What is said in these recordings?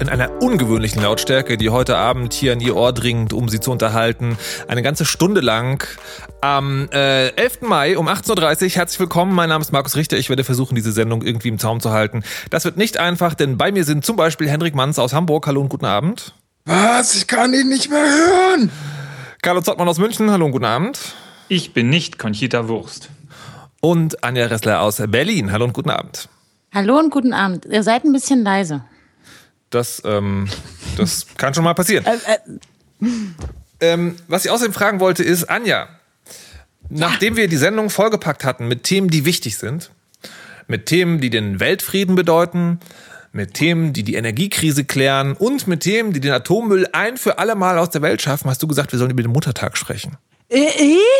in einer ungewöhnlichen Lautstärke, die heute Abend hier in Ihr Ohr dringt, um Sie zu unterhalten. Eine ganze Stunde lang. Am äh, 11. Mai um 18.30 Uhr. Herzlich willkommen. Mein Name ist Markus Richter. Ich werde versuchen, diese Sendung irgendwie im Zaum zu halten. Das wird nicht einfach, denn bei mir sind zum Beispiel Henrik Manns aus Hamburg. Hallo und guten Abend. Was? Ich kann ihn nicht mehr hören. Carlo Zottmann aus München. Hallo und guten Abend. Ich bin nicht Conchita Wurst. Und Anja Ressler aus Berlin. Hallo und guten Abend. Hallo und guten Abend. Ihr seid ein bisschen leise. Das, ähm, das kann schon mal passieren. Äh, äh, Ähm, was ich außerdem fragen wollte, ist, Anja, nachdem wir die Sendung vollgepackt hatten mit Themen, die wichtig sind, mit Themen, die den Weltfrieden bedeuten, mit Themen, die die Energiekrise klären und mit Themen, die den Atommüll ein für alle Mal aus der Welt schaffen, hast du gesagt, wir sollen über den Muttertag sprechen. äh,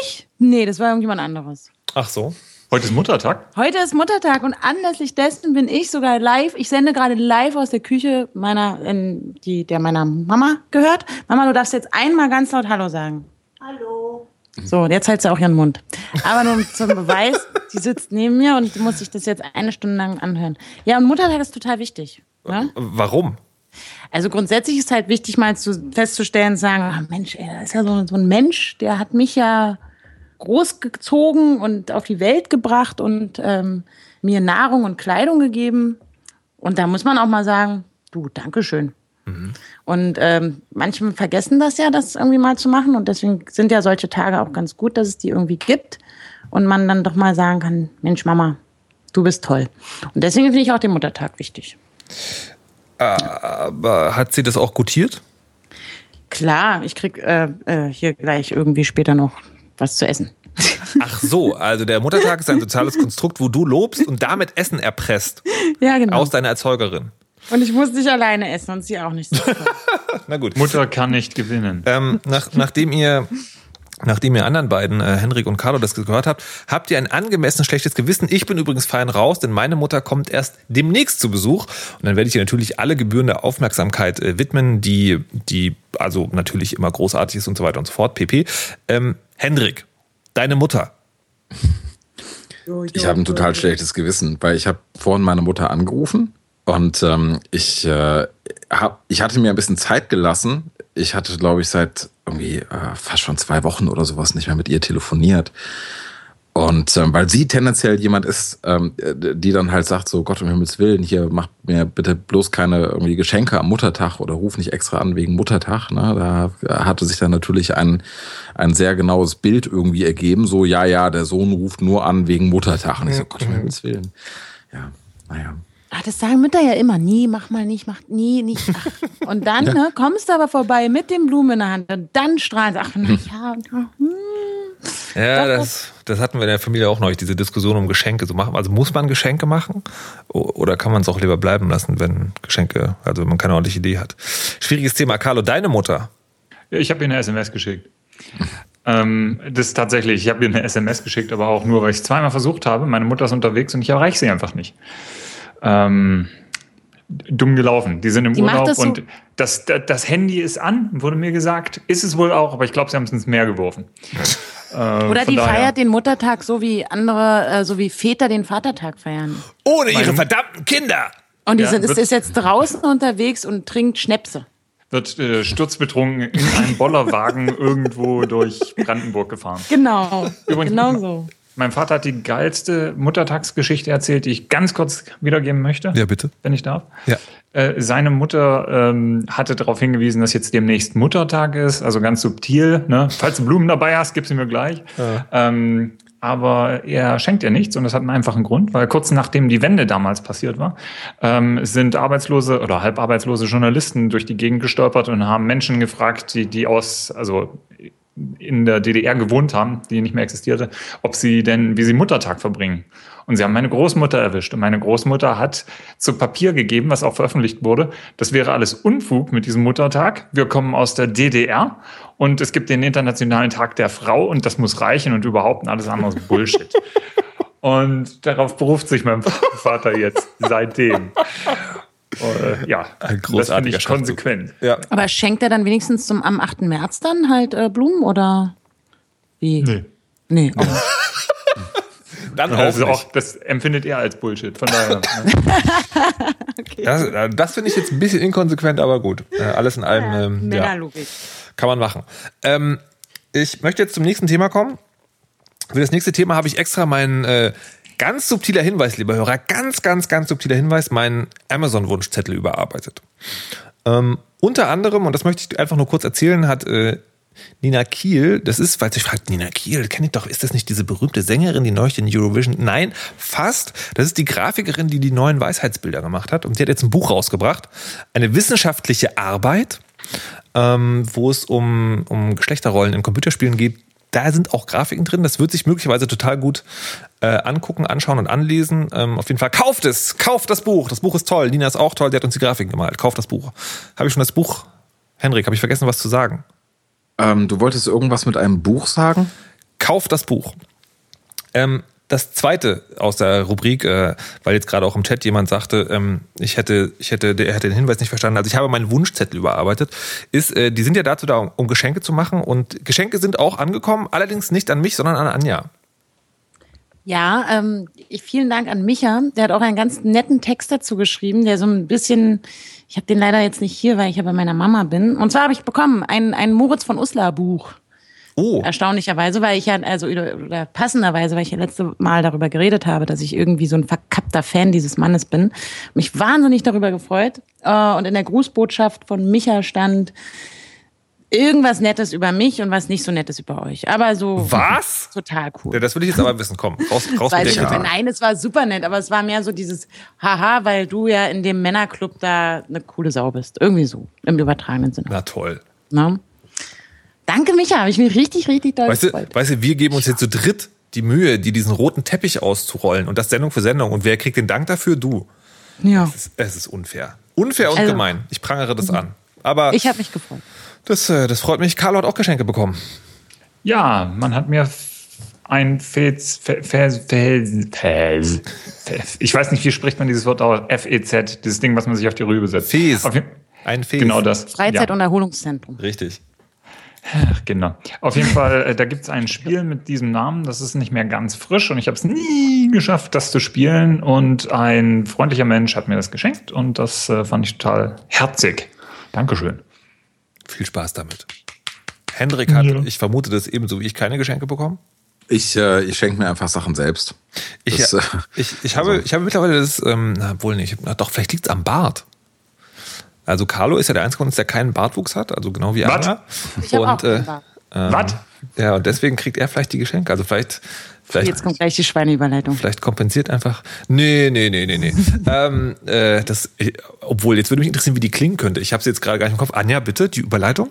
ich? Nee, das war irgendjemand anderes. Ach so. Heute ist Muttertag. Heute ist Muttertag und anlässlich dessen bin ich sogar live. Ich sende gerade live aus der Küche meiner, in die, der meiner Mama gehört. Mama, du darfst jetzt einmal ganz laut Hallo sagen. Hallo. So, jetzt hält sie auch ihren Mund. Aber nur zum Beweis, die sitzt neben mir und muss sich das jetzt eine Stunde lang anhören. Ja, und Muttertag ist total wichtig. Ne? Warum? Also grundsätzlich ist halt wichtig, mal zu, festzustellen, zu sagen, ah, Mensch, ey, da ist ja so, so ein Mensch, der hat mich ja großgezogen und auf die Welt gebracht und ähm, mir Nahrung und Kleidung gegeben. Und da muss man auch mal sagen, du, Dankeschön. Und ähm, manche vergessen das ja, das irgendwie mal zu machen. Und deswegen sind ja solche Tage auch ganz gut, dass es die irgendwie gibt. Und man dann doch mal sagen kann, Mensch, Mama, du bist toll. Und deswegen finde ich auch den Muttertag wichtig. Aber hat sie das auch gutiert? Klar, ich krieg äh, äh, hier gleich irgendwie später noch was zu essen. Ach so, also der Muttertag ist ein soziales Konstrukt, wo du lobst und damit Essen erpresst Ja, genau. aus deiner Erzeugerin. Und ich muss nicht alleine essen und sie auch nicht. So Na gut. Mutter kann nicht gewinnen. Ähm, nach, nachdem ihr Nachdem ihr anderen beiden, äh, Henrik und Carlo, das gehört habt, habt ihr ein angemessen schlechtes Gewissen. Ich bin übrigens fein raus, denn meine Mutter kommt erst demnächst zu Besuch. Und dann werde ich ihr natürlich alle gebührende Aufmerksamkeit äh, widmen, die, die also natürlich immer großartig ist und so weiter und so fort. PP. Ähm, Hendrik, deine Mutter. Ich habe ein total schlechtes Gewissen, weil ich habe vorhin meine Mutter angerufen und ähm, ich, äh, hab, ich hatte mir ein bisschen Zeit gelassen. Ich hatte, glaube ich, seit irgendwie äh, fast schon zwei Wochen oder sowas nicht mehr mit ihr telefoniert. Und ähm, weil sie tendenziell jemand ist, ähm, die dann halt sagt, so Gott um Himmels Willen, hier macht mir bitte bloß keine irgendwie Geschenke am Muttertag oder ruf nicht extra an wegen Muttertag. Ne? Da hatte sich dann natürlich ein, ein sehr genaues Bild irgendwie ergeben. So, ja, ja, der Sohn ruft nur an wegen Muttertag. Und ich so, Gott um Himmels Willen. Ja, naja. Ach, das sagen Mütter ja immer. Nie, mach mal nicht, mach nie, nicht. Ach. Und dann ne, kommst du aber vorbei mit den Blumen in der Hand und dann strahlen sie. Ach, na ja. hm. Ja, das, das hatten wir in der Familie auch neulich, diese Diskussion um Geschenke zu machen. Also muss man Geschenke machen oder kann man es auch lieber bleiben lassen, wenn Geschenke, also wenn man keine ordentliche Idee hat. Schwieriges Thema. Carlo, deine Mutter. Ja, Ich habe ihr eine SMS geschickt. ähm, das ist tatsächlich, ich habe ihr eine SMS geschickt, aber auch nur, weil ich es zweimal versucht habe. Meine Mutter ist unterwegs und ich erreiche sie einfach nicht. Ähm, dumm gelaufen. Die sind im Die Urlaub das so- und das, das, das Handy ist an, wurde mir gesagt. Ist es wohl auch, aber ich glaube, sie haben es ins Meer geworfen. Äh, Oder die daher- feiert den Muttertag so wie andere, äh, so wie Väter den Vatertag feiern. Ohne ihre Meine- verdammten Kinder! Und die Ja, sind, ist, wird- ist jetzt draußen unterwegs und trinkt Schnäpse. wird äh, sturzbetrunken in einem Bollerwagen irgendwo durch Brandenburg gefahren. Genau. Übrigens- genau so. Mein Vater hat die geilste Muttertagsgeschichte erzählt, die ich ganz kurz wiedergeben möchte, Ja, bitte. wenn ich darf. Ja. Äh, seine Mutter ähm, hatte darauf hingewiesen, dass jetzt demnächst Muttertag ist, also ganz subtil. Ne? Falls du Blumen dabei hast, gib sie mir gleich. Ähm, aber er schenkt ihr nichts und das hat einen einfachen Grund, weil kurz nachdem die Wende damals passiert war, ähm, sind arbeitslose oder halbarbeitslose Journalisten durch die Gegend gestolpert und haben Menschen gefragt, die, die aus, also in der DDR gewohnt haben, die nicht mehr existierte, ob sie denn, wie sie Muttertag verbringen. Und sie haben meine Großmutter erwischt. Und meine Großmutter hat zu Papier gegeben, was auch veröffentlicht wurde. Das wäre alles Unfug mit diesem Muttertag. Wir kommen aus der DDR und es gibt den Internationalen Tag der Frau und das muss reichen und überhaupt und alles andere ist Bullshit. und darauf beruft sich mein Vater jetzt seitdem. Äh, ja, Ein das großartiger finde ich konsequent. Ja. Aber schenkt er dann wenigstens zum, am 8. März dann halt äh, Blumen oder wie? Nee. Nee. Oh. Dann auch, Das, ist nicht. auch, das empfindet er als Bullshit. Von daher. ne? Das, äh, das finde ich jetzt ein bisschen inkonsequent, aber gut. Äh, alles in allem ähm, ja, kann man machen. Ähm, ich möchte jetzt zum nächsten Thema kommen. Für das nächste Thema habe ich extra meinen äh, ganz subtiler Hinweis, lieber Hörer, ganz, ganz, ganz subtiler Hinweis, meinen Amazon-Wunschzettel überarbeitet. Ähm, unter anderem, und das möchte ich einfach nur kurz erzählen, hat äh, Nina Kiel, das ist, weil sich fragt, Nina Kiel, kenne ich doch, ist das nicht diese berühmte Sängerin, die neulich den Eurovision? Nein, fast. Das ist die Grafikerin, die die neuen Weisheitsbilder gemacht hat. Und die hat jetzt ein Buch rausgebracht. Eine wissenschaftliche Arbeit, ähm, wo es um, um Geschlechterrollen in Computerspielen geht. Da sind auch Grafiken drin. Das wird sich möglicherweise total gut äh, angucken, anschauen und anlesen. Ähm, auf jeden Fall kauft es, kauft das Buch. Das Buch ist toll. Nina ist auch toll. Die hat uns die Grafiken gemalt. Kauft das Buch. Habe ich schon das Buch? Henrik, habe ich vergessen, was zu sagen? Ähm, du wolltest irgendwas mit einem Buch sagen? Kauft das Buch. Ähm, das zweite aus der Rubrik, äh, weil jetzt gerade auch im Chat jemand sagte, ähm, ich hätte, ich hätte, der hätte den Hinweis nicht verstanden. Also ich habe meinen Wunschzettel überarbeitet. Ist, äh, die sind ja dazu da, um, um Geschenke zu machen und Geschenke sind auch angekommen, allerdings nicht an mich, sondern an Anja. Ja, ähm, ich, vielen Dank an Micha. Der hat auch einen ganz netten Text dazu geschrieben, der so ein bisschen, ich habe den leider jetzt nicht hier, weil ich ja bei meiner Mama bin. Und zwar habe ich bekommen ein, ein Moritz von Uslar Buch. Oh, Erstaunlicherweise, weil ich ja, also oder, passenderweise, weil ich ja letzte Mal darüber geredet habe, dass ich irgendwie so ein verkappter Fan dieses Mannes bin. Mich wahnsinnig darüber gefreut. Äh, Und in der Grußbotschaft von Micha stand irgendwas Nettes über mich und was nicht so Nettes über euch. Aber so Was? total cool. Ja, das will ich jetzt aber wissen. Komm, raus, raus mit der. Kritik. Nein, es war super nett, aber es war mehr so dieses Haha, weil du ja in dem Männerclub da eine coole Sau bist. Irgendwie so, im übertragenen Sinne. Na toll. Ne? Danke, Micha, habe ich mich richtig, richtig doll Weißt du, gefreut. weißt du, wir geben uns jetzt zu dritt die Mühe, die diesen roten Teppich auszurollen und das Sendung für Sendung. Und wer kriegt den Dank dafür? Du. Ja, Es ist, es ist unfair. Unfair und Also- gemein. Ich prangere das an. Aber ich habe mich gefreut. das, äh, das freut mich. Carlo hat auch Geschenke bekommen. Ja, man hat mir ein Fez, Fe- Fez, Fez, Fez, Fez, ich weiß nicht, wie spricht man dieses Wort aus? F-E-Z, dieses Ding, was man sich auf die Rübe setzt. Auf, je- Ein Fes. genau das. Freizeit- Ja. und Erholungszentrum. Richtig. Ach, Genau. Auf jeden Fall, äh, da gibt es ein Spiel mit diesem Namen, das ist nicht mehr ganz frisch und ich habe es nie geschafft, das zu spielen. Und ein freundlicher Mensch hat mir das geschenkt und das äh, fand ich total herzig. Dankeschön. Viel Spaß damit. Hendrik hat, Ja. ich vermute das ebenso wie ich, keine Geschenke bekommen. Ich, äh, ich schenke mir einfach Sachen selbst. Ich, Das, äh, ich, ich, habe, ich habe mittlerweile das, ähm, na, wohl nicht, na, doch, vielleicht liegt es am Bart. Also Carlo ist ja der Einzige von uns, der keinen Bartwuchs hat, also genau wie Was? Anna. Ich habe auch Und, äh, Bart. Was? ja, und deswegen kriegt er vielleicht die Geschenke. Also vielleicht, vielleicht, Jetzt kommt gleich die Schweineüberleitung. vielleicht kompensiert einfach. Nee, nee, nee, nee, nee. ähm, äh, das, obwohl, jetzt würde mich interessieren, wie die klingen könnte. Ich habe sie jetzt gerade gar nicht im Kopf. Anja, bitte, die Überleitung?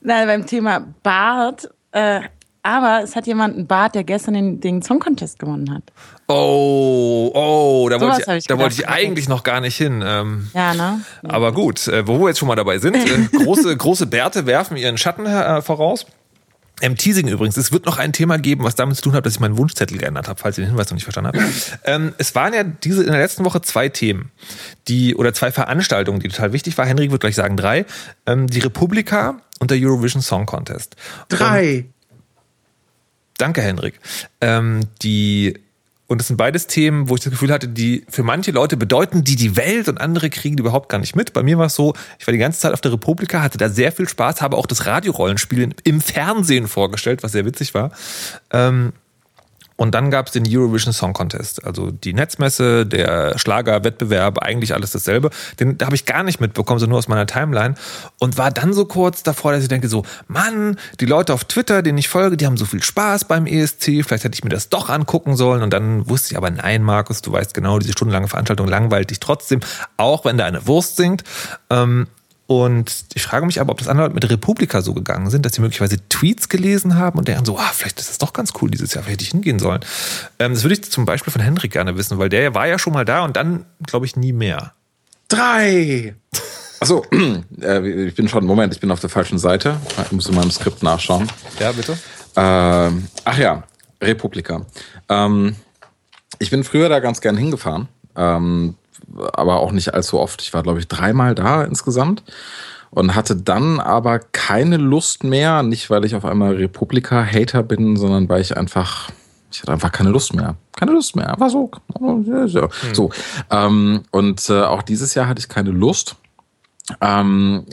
Na, beim Thema Bart, äh, aber es hat jemand einen Bart, der gestern den, den Song Contest gewonnen hat. Oh, oh, da Sowas wollte ich, ich da wollte ich eigentlich noch gar nicht hin. Ähm, Ja, ne? Aber gut, äh, wo wir jetzt schon mal dabei sind, äh, große, große Bärte werfen ihren Schatten äh, voraus. Im Teasing übrigens, es wird noch ein Thema geben, was damit zu tun hat, dass ich meinen Wunschzettel geändert habe, falls ihr den Hinweis noch nicht verstanden habt. ähm, es waren ja diese in der letzten Woche zwei Themen, die oder zwei Veranstaltungen, die total wichtig waren. Henrik wird gleich sagen drei: ähm, die Republika und der Eurovision Song Contest. drei. Danke, Henrik. Ähm, die und das sind beides Themen, wo ich das Gefühl hatte, die für manche Leute bedeuten die die Welt und andere kriegen die überhaupt gar nicht mit. Bei mir war es so, ich war die ganze Zeit auf der Republika, hatte da sehr viel Spaß, habe auch das Radiorollenspiel im Fernsehen vorgestellt, was sehr witzig war. Ähm, und dann gab es den Eurovision Song Contest, also die Netzmesse, der Schlagerwettbewerb, eigentlich alles dasselbe. Den da habe ich gar nicht mitbekommen, so nur aus meiner Timeline. Und war dann so kurz davor, dass ich denke so, Mann, die Leute auf Twitter, denen ich folge, die haben so viel Spaß beim ESC, vielleicht hätte ich mir das doch angucken sollen. Und dann wusste ich aber, nein, Markus, du weißt genau, diese stundenlange Veranstaltung langweilt dich trotzdem, auch wenn da eine Wurst singt. Ähm, Und ich frage mich aber, ob das andere Leute mit Republika so gegangen sind, dass sie möglicherweise Tweets gelesen haben und deren so, ah, vielleicht ist das doch ganz cool dieses Jahr, vielleicht hätte ich hingehen sollen. Ähm, das würde ich zum Beispiel von Hendrik gerne wissen, weil der war ja schon mal da und dann, glaube ich, nie mehr. Drei! Achso, äh, ich bin schon, Moment, ich bin auf der falschen Seite. Ich muss in meinem Skript nachschauen. Ja, bitte. Ähm, ach ja, Republika. Ähm, ich bin früher da ganz gern hingefahren. Ähm, aber auch nicht allzu oft. Ich war, glaube ich, dreimal da insgesamt und hatte dann aber keine Lust mehr, nicht weil ich auf einmal Republika-Hater bin, sondern weil ich einfach, ich hatte einfach keine Lust mehr. Keine Lust mehr, war so. So, hm. so. Ähm, und äh, auch dieses Jahr hatte ich keine Lust. Ähm,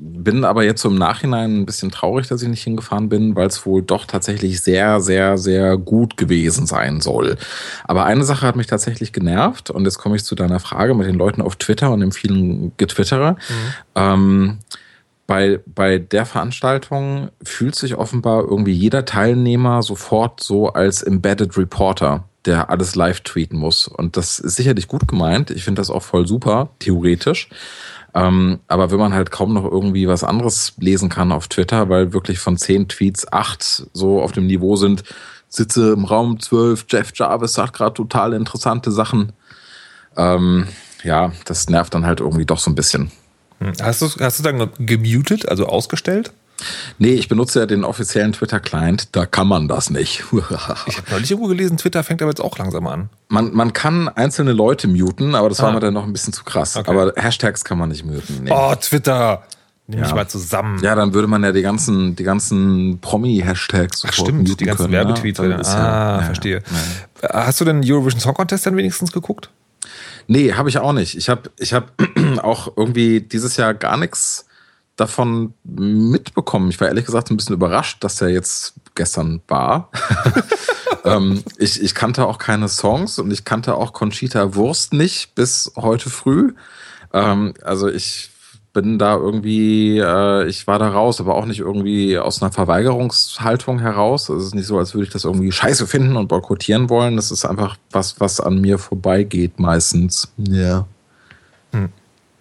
bin aber jetzt so im Nachhinein ein bisschen traurig, dass ich nicht hingefahren bin, weil es wohl doch tatsächlich sehr, sehr, sehr gut gewesen sein soll. Aber eine Sache hat mich tatsächlich genervt und jetzt komme ich zu deiner Frage mit den Leuten auf Twitter und dem vielen Getwitterer. Mhm. Ähm, bei, bei der Veranstaltung fühlt sich offenbar irgendwie jeder Teilnehmer sofort so als Embedded Reporter der alles live tweeten muss. Und das ist sicherlich gut gemeint. Ich finde das auch voll super, theoretisch. Ähm, aber wenn man halt kaum noch irgendwie was anderes lesen kann auf Twitter, weil wirklich von zehn Tweets acht so auf dem Niveau sind, sitze im Raum zwölf, Jeff Jarvis sagt gerade total interessante Sachen. Ähm, ja, das nervt dann halt irgendwie doch so ein bisschen. Hm. Hast du, hast du dann gemutet, also ausgestellt? Nee, ich benutze ja den offiziellen Twitter-Client, da kann man das nicht. ich habe neulich irgendwo gelesen, Twitter fängt aber jetzt auch langsam an. Man, man kann einzelne Leute muten, aber das ah. war mir dann noch ein bisschen zu krass. Okay. Aber Hashtags kann man nicht muten. Nee. Oh, Twitter! Nimm ja. mal zusammen. Ja, dann würde man ja die ganzen, die ganzen Promi-Hashtags Ach, stimmt, die ganzen können, Werbetweets. Ja? Ah, ja, verstehe. Hast du den Eurovision Song Contest dann wenigstens geguckt? Nee, habe ich auch nicht. Ich habe ich hab auch irgendwie dieses Jahr gar nichts davon mitbekommen. Ich war ehrlich gesagt ein bisschen überrascht, dass er jetzt gestern war. ähm, ich, ich kannte auch keine Songs und ich kannte auch Conchita Wurst nicht bis heute früh. Ähm, also ich bin da irgendwie, äh, ich war da raus, aber auch nicht irgendwie aus einer Verweigerungshaltung heraus. Es ist nicht so, als würde ich das irgendwie scheiße finden und boykottieren wollen. Das ist einfach was, was an mir vorbeigeht meistens. Ja. Hm.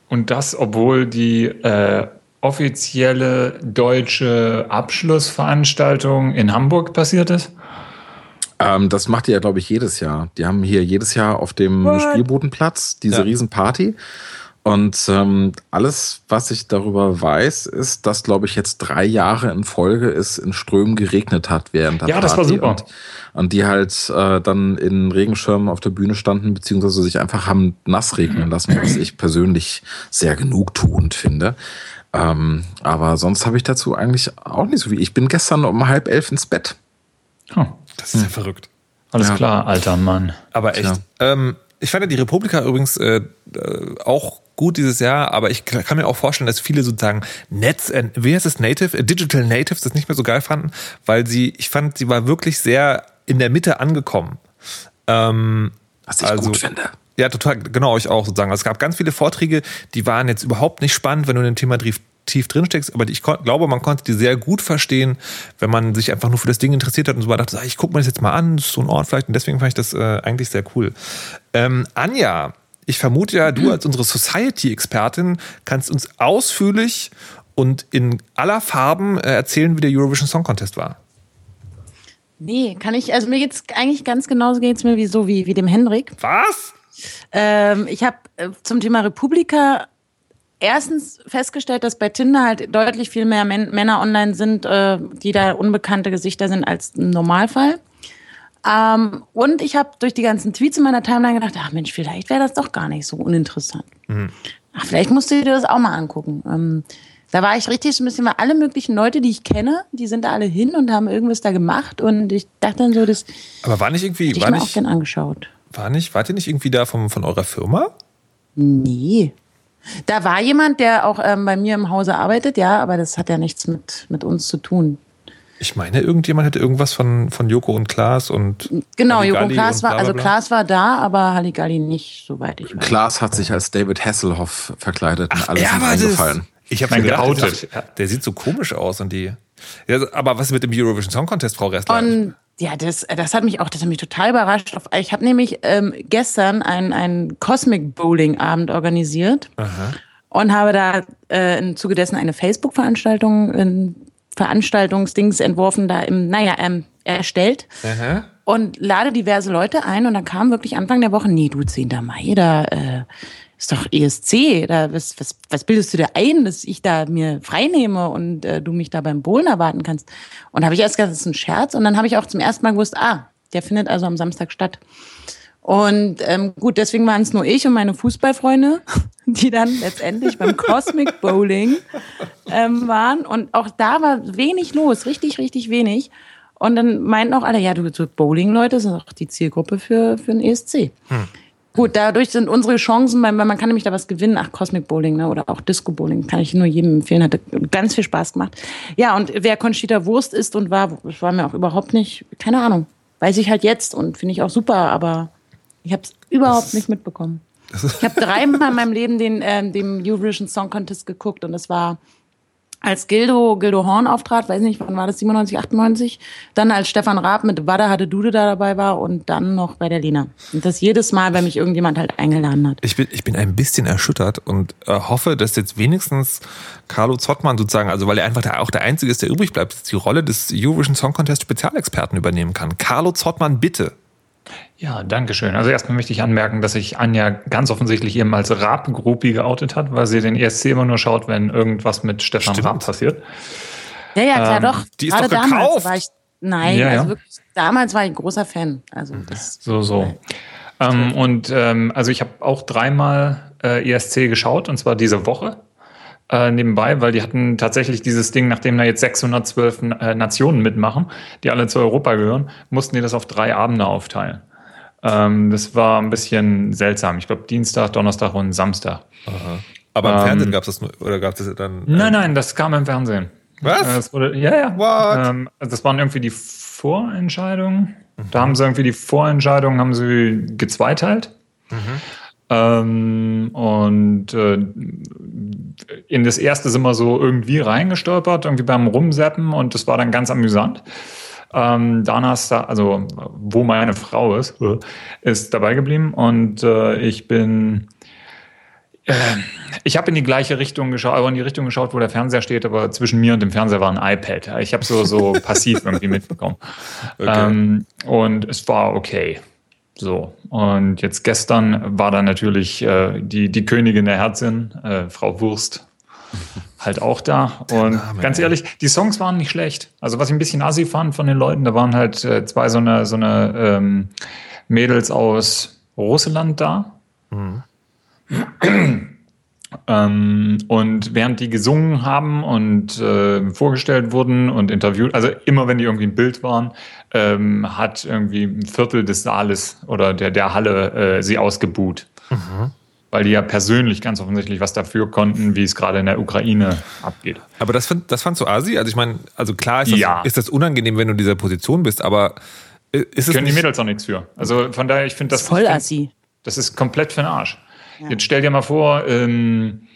Und das, obwohl die äh, offizielle deutsche Abschlussveranstaltung in Hamburg passiert ist? Ähm, das macht die ja, glaube ich, jedes Jahr. Die haben hier jedes Jahr auf dem What? Spielbodenplatz diese ja. Riesenparty. Und ähm, alles, was ich darüber weiß, ist, dass, glaube ich, jetzt drei Jahre in Folge es in Strömen geregnet hat während der ja, Party. Ja, das war super. Und, und die halt äh, dann in Regenschirmen auf der Bühne standen, beziehungsweise sich einfach haben nass regnen lassen, was ich persönlich sehr genugtuend finde. Ähm, aber sonst habe ich dazu eigentlich auch nicht so viel. Ich bin gestern um halb elf ins Bett. Oh, das ist ja hm. verrückt. Alles ja. klar, alter Mann. Aber echt. Ähm, ich fand ja die Republika übrigens äh, äh, auch gut dieses Jahr, aber ich kann mir auch vorstellen, dass viele sozusagen Netz, äh, wie heißt es, Native, äh, Digital Natives das nicht mehr so geil fanden, weil sie, ich fand, sie war wirklich sehr in der Mitte angekommen. Ähm, Was ich also, gut finde. Ja, total, genau, ich auch sozusagen. Also es gab ganz viele Vorträge, die waren jetzt überhaupt nicht spannend, wenn du in dem Thema tief drin steckst, aber ich glaube, man konnte die sehr gut verstehen, wenn man sich einfach nur für das Ding interessiert hat und so dachte, ich gucke mir das jetzt mal an, das ist so ein Ort vielleicht und deswegen fand ich das äh, eigentlich sehr cool. Ähm, Anja, ich vermute ja, du als unsere Society-Expertin kannst uns ausführlich und in aller Farben äh, erzählen, wie der Eurovision Song Contest war. Nee, kann ich, also mir geht's eigentlich ganz genauso geht's mir wie so wie, wie dem Hendrik. Was? Ähm, ich habe äh, zum Thema Republika erstens festgestellt, dass bei Tinder halt deutlich viel mehr Män Männer online sind, äh, die da unbekannte Gesichter sind als im Normalfall. Ähm, und ich habe durch die ganzen Tweets in meiner Timeline gedacht, ach Mensch, vielleicht wäre das doch gar nicht so uninteressant. Mhm. Ach, vielleicht musst du dir das auch mal angucken. Ähm, da war ich richtig so ein bisschen, weil alle möglichen Leute, die ich kenne, die sind da alle hin und haben irgendwas da gemacht und ich dachte dann so, das. Aber war nicht irgendwie, ich war mir nicht, auch gern angeschaut. War nicht, wart ihr nicht irgendwie da vom, von eurer Firma? Nee. Da war jemand, der auch ähm, bei mir im Hause arbeitet, ja, aber das hat ja nichts mit, mit uns zu tun. Ich meine, irgendjemand hätte irgendwas von, von Joko und Klaas und. Genau, Joko und Klaas war, also Klaas war da, aber Halligalli nicht, soweit ich weiß. Klaas hat sich als David Hasselhoff verkleidet und Ach, alles ist eingefallen. Ich habe mir gedacht, der, der sieht so komisch aus und die. Ja, aber was mit dem Eurovision Song Contest, Frau Ressler? Und ja, das, das hat mich auch, das hat mich total überrascht. Ich habe nämlich ähm, gestern einen Cosmic Bowling Abend organisiert. Aha. und habe da äh, im Zuge dessen eine Facebook-Veranstaltung, ein Veranstaltungsdings entworfen, da im, naja, ähm, erstellt. Aha. Und lade diverse Leute ein und dann kam wirklich Anfang der Woche, nee, du 10. Mai, da äh, ist doch ESC, da, was, was, was bildest du dir ein, dass ich da mir freinehme und äh, du mich da beim Bowlen erwarten kannst? Und habe ich erst gedacht, das ist ein Scherz und dann habe ich auch zum ersten Mal gewusst, ah, der findet also am Samstag statt. Und ähm, gut, deswegen waren es nur ich und meine Fußballfreunde, die dann letztendlich beim Cosmic Bowling ähm, waren. Und auch da war wenig los, richtig, richtig wenig. Und dann meinten auch alle, ja, du, so Bowling-Leute sind auch die Zielgruppe für, für den ESC. Gut, dadurch sind unsere Chancen, weil man kann nämlich da was gewinnen, ach, Cosmic Bowling ne, oder auch Disco Bowling, kann ich nur jedem empfehlen, hat ganz viel Spaß gemacht. Ja, und wer Conchita Wurst ist und war, das war mir auch überhaupt nicht, keine Ahnung, weiß ich halt jetzt und finde ich auch super, aber ich habe es überhaupt nicht mitbekommen. Ich habe dreimal in meinem Leben den, ähm, dem Eurovision Song Contest geguckt und das war als Gildo, Gildo Horn auftrat, weiß nicht, wann war das, 97, 98, dann als Stefan Raab mit Wada hatte Dude da dabei war und dann noch bei der Lena. Und das jedes Mal, wenn mich irgendjemand halt eingeladen hat. Ich bin, ich bin ein bisschen erschüttert und äh, hoffe, dass jetzt wenigstens Carlo Zottmann sozusagen, also weil er einfach der, auch der Einzige ist, der übrig bleibt, die Rolle des Eurovision Song Contest Spezialexperten übernehmen kann. Carlo Zottmann, bitte. Ja, danke schön. Also erstmal möchte ich anmerken, dass sich Anja ganz offensichtlich eben als Raab-Gruppi geoutet hat, weil sie den ESC immer nur schaut, wenn irgendwas mit Stefan Stimmt. Raab passiert. Ja, ja, klar, Ähm, doch. die ist Gerade doch damals gekauft. war ich, nein, Ja, also ja. wirklich, damals war ich ein großer Fan. Also das, So, so. Ähm, und ähm, also ich habe auch dreimal äh, ESC geschaut, und zwar diese Woche äh, nebenbei, weil die hatten tatsächlich dieses Ding, nachdem da jetzt 612 äh, Nationen mitmachen, die alle zu Europa gehören, mussten die das auf drei Abende aufteilen. Ähm, das war ein bisschen seltsam. Ich glaube Dienstag, Donnerstag und Samstag. Aber im Ähm, Fernsehen gab es das nur, oder gab es dann? äh, Nein, nein, das kam im Fernsehen. Was? Äh, wurde, ja, ja. What? Ähm, also das waren irgendwie die Vorentscheidungen. Da haben sie irgendwie die Vorentscheidungen haben sie gezweiteilt. Ähm, und äh, in das erste sind wir so irgendwie reingestolpert, irgendwie beim Rumseppen und das war dann ganz amüsant. Ähm, Donnerstag, also wo meine Frau ist, äh, ist dabei geblieben und äh, ich bin ich habe in die gleiche Richtung geschaut, aber in die Richtung geschaut, wo der Fernseher steht, aber zwischen mir und dem Fernseher war ein iPad. Ich habe so, so passiv irgendwie mitbekommen. Ähm, und es war okay. So. Und jetzt gestern war dann natürlich äh, die, die Königin der Herzin, äh, Frau Wurst, halt auch da. Und Name, ganz ehrlich, die Songs waren nicht schlecht. Also was ich ein bisschen assi fand von den Leuten, da waren halt äh, zwei so eine, so eine ähm, Mädels aus Russland da. Ähm, und während die gesungen haben und äh, vorgestellt wurden und interviewt, also immer wenn die irgendwie im Bild waren, ähm, hat irgendwie ein Viertel des Saales oder der, der Halle äh, sie ausgebuht. Weil die ja persönlich ganz offensichtlich was dafür konnten, wie es gerade in der Ukraine abgeht. Aber das, find, das fandst du Asi? Also ich meine, also klar ist das, Ja. ist das unangenehm, wenn du in dieser Position bist, aber äh, ist es Können die Mädels auch nichts für. Also von daher, ich finde das voll assi. Das ist komplett für den Arsch. Jetzt stell dir mal vor, ähm,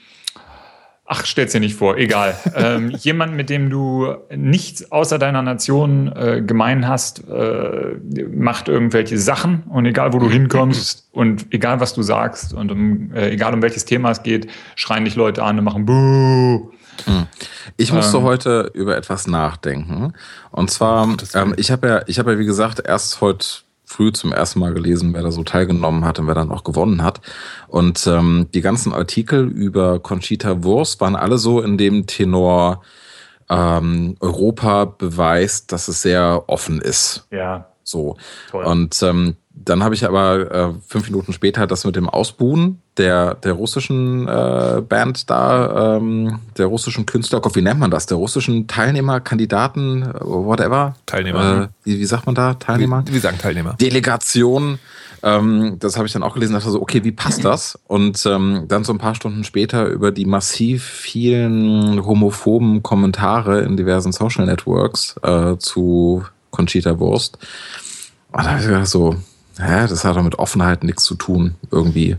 ach, stell's dir nicht vor, egal. ähm, jemand, mit dem du nichts außer deiner Nation äh, gemein hast, äh, macht irgendwelche Sachen und egal, wo du hinkommst und egal, was du sagst und um, äh, egal, um welches Thema es geht, schreien dich Leute an und machen Buh. Ich musste Ähm. heute über etwas nachdenken. Und zwar, ähm, ich habe ja, ich habe ja, wie gesagt, erst heute früh zum ersten Mal gelesen, wer da so teilgenommen hat und wer dann auch gewonnen hat. Und ähm, die ganzen Artikel über Conchita Wurst waren alle so in dem Tenor, ähm, Europa beweist, dass es sehr offen ist. Ja, So. Toll. Und ähm, dann habe ich aber äh, fünf Minuten später das mit dem Ausbuhen der, der russischen äh, Band da, ähm, der russischen Künstler, Gott, wie nennt man das? Der russischen Teilnehmer, Kandidaten, äh, whatever. Teilnehmer. Äh, wie, wie sagt man da? Teilnehmer? wie, wie sagen Teilnehmer? Delegation. Ähm, das habe ich dann auch gelesen, dachte so, okay, wie passt das? Und ähm, dann so ein paar Stunden später über die massiv vielen homophoben Kommentare in diversen Social Networks äh, zu Conchita Wurst. Und da habe ich gedacht so, hä, das hat doch mit Offenheit nichts zu tun, irgendwie.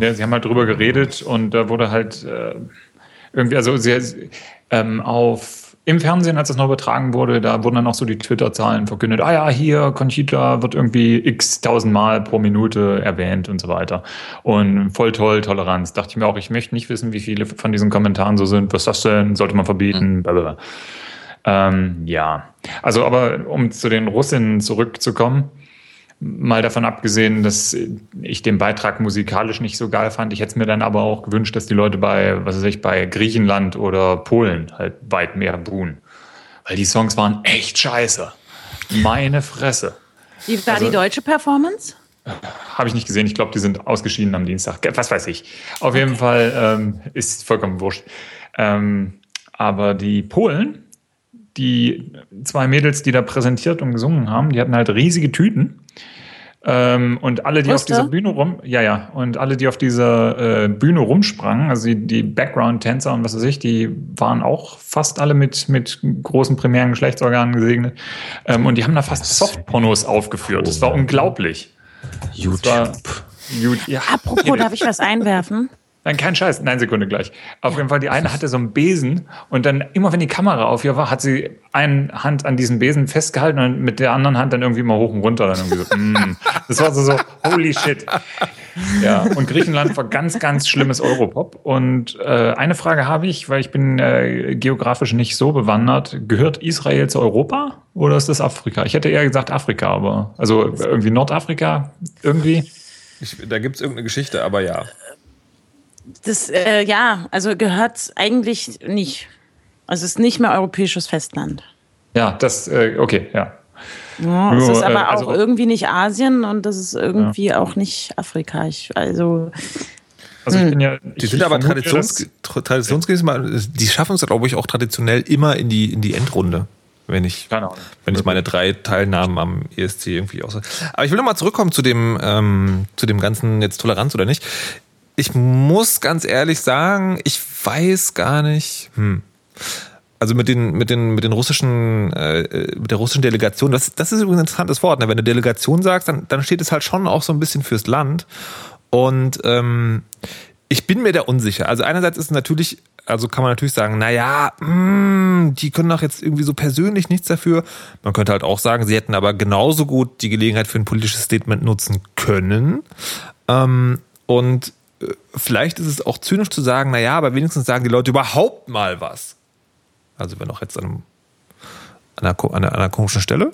Ja, sie haben halt drüber geredet und da wurde halt äh, irgendwie, also sie, ähm, auf im Fernsehen, als das noch übertragen wurde, da wurden dann auch so die Twitter-Zahlen verkündet. Ah ja, hier, Conchita wird irgendwie x tausendmal pro Minute erwähnt und so weiter. Und voll toll, Toleranz. Dachte ich mir auch, ich möchte nicht wissen, wie viele von diesen Kommentaren so sind. Was ist das denn? Sollte man verbieten? Mhm. Ähm, ja. Also, aber um zu den Russinnen zurückzukommen, Mal davon abgesehen, dass ich den Beitrag musikalisch nicht so geil fand. Ich hätte es mir dann aber auch gewünscht, dass die Leute bei, was weiß ich, bei Griechenland oder Polen halt weit mehr buhen. Weil die Songs waren echt scheiße. Meine Fresse. Wie war also, die deutsche Performance? Habe ich nicht gesehen. Ich glaube, die sind ausgeschieden am Dienstag. Was weiß ich. Auf okay. jeden Fall ähm, ist vollkommen wurscht. Ähm, aber die Polen, die zwei Mädels, die da präsentiert und gesungen haben, die hatten halt riesige Tüten ähm, und alle, die Wusste? auf dieser Bühne rum, ja, ja, und alle, die auf dieser äh, Bühne rumsprangen, also die, die Background-Tänzer und was weiß ich, die waren auch fast alle mit, mit großen primären Geschlechtsorganen gesegnet. Ähm, und die haben da fast Softpornos aufgeführt. Das war unglaublich. YouTube. War, ja. Apropos, darf ich was einwerfen? Nein, kein Scheiß. Nein, Sekunde gleich. Auf jeden Fall, die eine hatte so einen Besen und dann immer, wenn die Kamera auf ihr war, hat sie eine Hand an diesem Besen festgehalten und mit der anderen Hand dann irgendwie mal hoch und runter. Dann irgendwie so, mm. Das war so, so, holy shit. Ja, und Griechenland war ganz, ganz schlimmes Europop. Und äh, eine Frage habe ich, weil ich bin äh, geografisch nicht so bewandert. Gehört Israel zu Europa oder ist das Afrika? Ich hätte eher gesagt Afrika, aber also irgendwie Nordafrika, irgendwie. Ich, da gibt es irgendeine Geschichte, aber ja. Das, äh, ja, also gehört eigentlich nicht. Also es ist nicht mehr europäisches Festland. Ja, das, äh, okay, ja. ja es ist aber äh, also, auch irgendwie nicht Asien und das ist irgendwie ja. auch nicht Afrika. Ich, also. Also ich hm. bin ja, die sind aber traditions, traditionsgemäß mal, die schaffen es, glaube ich, auch traditionell immer in die, in die Endrunde wenn ich, wenn ich meine drei Teilnahmen am ESC irgendwie aus. Aber ich will nochmal zurückkommen zu dem, ähm, zu dem ganzen jetzt Toleranz oder nicht ich muss ganz ehrlich sagen, ich weiß gar nicht. Hm. Also mit den, mit den, mit den russischen, äh, mit der russischen Delegation, das, das ist übrigens ein interessantes Wort. Ne? Wenn du Delegation sagst, dann, dann steht es halt schon auch so ein bisschen fürs Land. Und ähm, ich bin mir da unsicher. Also einerseits ist natürlich, also kann man natürlich sagen, naja, mh, hm, die können doch jetzt irgendwie so persönlich nichts dafür. Man könnte halt auch sagen, sie hätten aber genauso gut die Gelegenheit für ein politisches Statement nutzen können. Ähm, und vielleicht ist es auch zynisch zu sagen, naja, aber wenigstens sagen die Leute überhaupt mal was. Also wenn auch jetzt an, einem, an, einer, an, einer, komischen Stelle.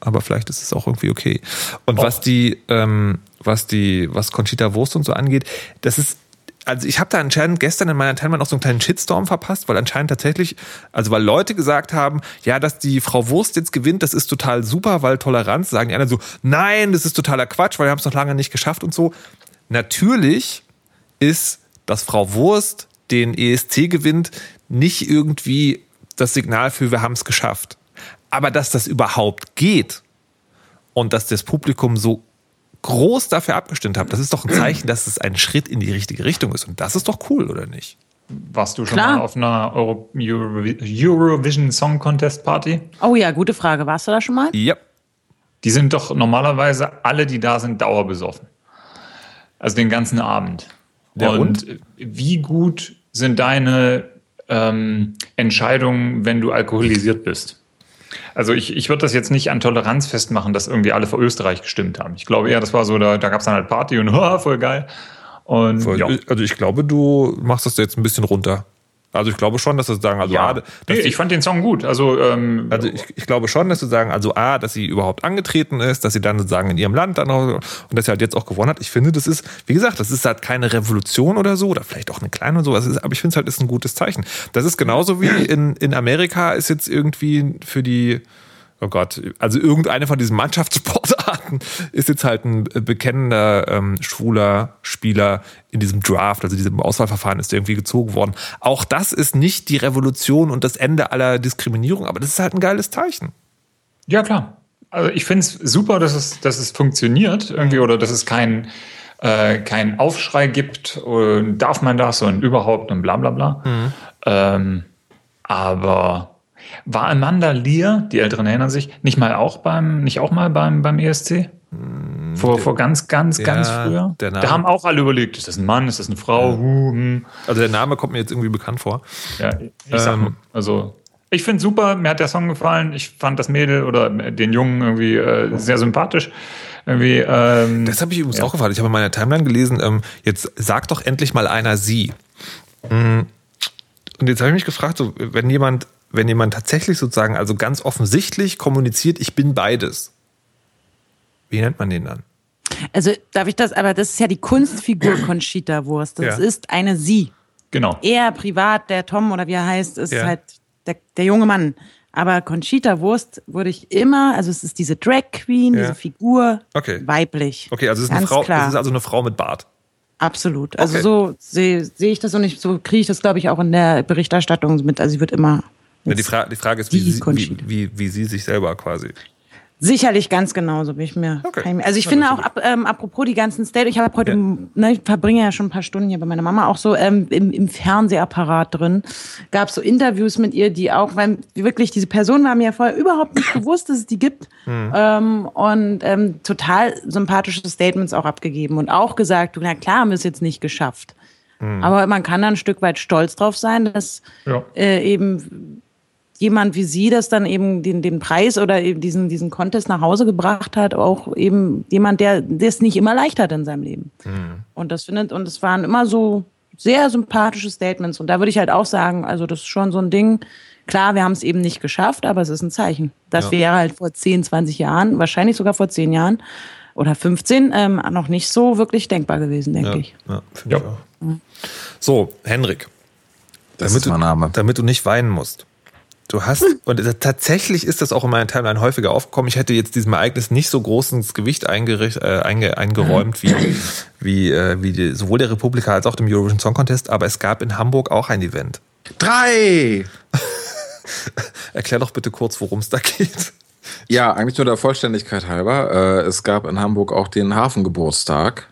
Aber vielleicht ist es auch irgendwie okay. Und oh. was die, ähm, was die, was Conchita Wurst und so angeht, das ist also ich habe da anscheinend gestern in meiner Timeline auch so einen kleinen Shitstorm verpasst, weil anscheinend tatsächlich, also weil Leute gesagt haben, ja, dass die Frau Wurst jetzt gewinnt, das ist total super, weil Toleranz, sagen die anderen so, nein, das ist totaler Quatsch, weil wir haben es noch lange nicht geschafft und so. Natürlich ist, dass Frau Wurst den ESC gewinnt, nicht irgendwie das Signal für wir haben es geschafft. Aber dass das überhaupt geht und dass das Publikum so groß dafür abgestimmt hat, das ist doch ein Zeichen, dass es ein Schritt in die richtige Richtung ist. Und das ist doch cool, oder nicht? Warst du schon Klar. mal auf einer Euro Eurovision Song Contest Party? Oh ja, gute Frage. Warst du da schon mal? Ja. Die sind doch normalerweise alle, die da sind, dauerbesoffen. Also den ganzen Abend. Ja, und, und, wie gut sind deine ähm, Entscheidungen, wenn du alkoholisiert bist? Also ich, ich würde das jetzt nicht an Toleranz festmachen, dass irgendwie alle für Österreich gestimmt haben. Ich glaube eher, das war so, da, da gab es dann halt Party und oh, voll geil. Und, voll, ja. Also ich glaube, du machst das jetzt ein bisschen runter. Also ich glaube schon, dass sie sagen, also ja. A, nee, ich fand den Song gut. Also, ähm, also ich, ich, glaube schon, dass sie sagen, also A, dass sie überhaupt angetreten ist, dass sie dann sozusagen in ihrem Land dann auch, und dass sie halt jetzt auch gewonnen hat. Ich finde, das ist, wie gesagt, das ist halt keine Revolution oder so, oder vielleicht auch eine kleine und so, ist, aber ich finde es halt ist ein gutes Zeichen. Das ist genauso wie in, in Amerika ist jetzt irgendwie für die oh Gott, also irgendeine von diesen Mannschaftssportarten ist jetzt halt ein bekennender ähm, schwuler Spieler in diesem Draft, also diesem Auswahlverfahren ist irgendwie gezogen worden. Auch das ist nicht die Revolution und das Ende aller Diskriminierung, aber das ist halt ein geiles Zeichen. Ja, klar. Also ich finde es super, dass es, dass es funktioniert irgendwie oder dass es kein, äh, keinen Aufschrei gibt, und darf man das und überhaupt und bla bla bla. Mhm. Ähm, aber war Amanda Lear, die Älteren erinnern sich, nicht mal auch beim, nicht auch mal beim, beim ESC? Hm, vor, vor ganz, ganz, ja, ganz früher. Da haben auch alle überlegt, ist das ein Mann, ist das eine Frau? Ja. Hm. Also der Name kommt mir jetzt irgendwie bekannt vor. Ja, ich sag ähm, also Ich finde super, mir hat der Song gefallen. Ich fand das Mädel oder den Jungen irgendwie äh, sehr sympathisch. Irgendwie, ähm, Das habe ich übrigens auch gefragt. Ich habe in meiner Timeline gelesen, ähm, jetzt sagt doch endlich mal einer sie. Mm. Und jetzt habe ich mich gefragt, so, wenn jemand, wenn jemand tatsächlich sozusagen, also ganz offensichtlich kommuniziert, ich bin beides. Wie nennt man den dann? Also darf ich das, aber das ist ja die Kunstfigur Conchita Wurst. Das Ja. ist eine sie. genau. Er privat, der Tom oder wie er heißt, ist Ja. halt der, der junge Mann. Aber Conchita Wurst würde ich immer, also es ist diese Drag Queen, Ja. diese Figur, Okay. weiblich. Okay, also es ist, eine Frau, klar. es ist also eine Frau mit Bart. Absolut. Also Okay. so sehe sehe ich das und ich, so kriege ich das, glaube ich, auch in der Berichterstattung mit. Also sie wird immer Ja, die, Fra die Frage ist, wie Die sie, wie, wie, wie sie sich selber quasi. sicherlich ganz genauso, bin ich mir. Okay. Also ich Na, finde auch, ab, ähm, apropos die ganzen State, ich habe heute, Ja. ne, ich verbringe ja schon ein paar Stunden hier bei meiner Mama auch so ähm, im, im Fernsehapparat drin. Gab so Interviews mit ihr, die auch, weil wirklich diese Person war mir vorher überhaupt nicht bewusst, dass es die gibt. Hm. Ähm, und ähm, total sympathische Statements auch abgegeben und auch gesagt, du, na klar, haben wir es jetzt nicht geschafft. Hm. Aber man kann da ein Stück weit stolz drauf sein, dass Ja. äh, eben jemand wie sie das dann eben den, den Preis oder eben diesen, diesen Contest nach Hause gebracht hat, auch eben jemand, der es nicht immer leicht hat in seinem Leben. Und das findet, und es waren immer so sehr sympathische Statements. Und da würde ich halt auch sagen, also das ist schon so ein Ding. Klar, wir haben es eben nicht geschafft, aber es ist ein Zeichen. Das Ja. wäre halt vor 10, 20 Jahren, wahrscheinlich sogar vor 10 Jahren oder 15, ähm, noch nicht so wirklich denkbar gewesen, denke Ja, ich. ja, finde Ja. ich auch. So, Henrik, Das damit ist mein Name. Du, damit du nicht weinen musst. Du hast, und tatsächlich ist das auch in meiner Timeline häufiger aufgekommen. Ich hätte jetzt diesem Ereignis nicht so großes Gewicht eingericht, äh, einge, eingeräumt wie, wie, äh, wie die, sowohl der Republika als auch dem Eurovision Song Contest, aber es gab in Hamburg auch ein Event. Drei! Erklär doch bitte kurz, worum es da geht. Ja, eigentlich nur der Vollständigkeit halber. Äh, es gab in Hamburg auch den Hafengeburtstag.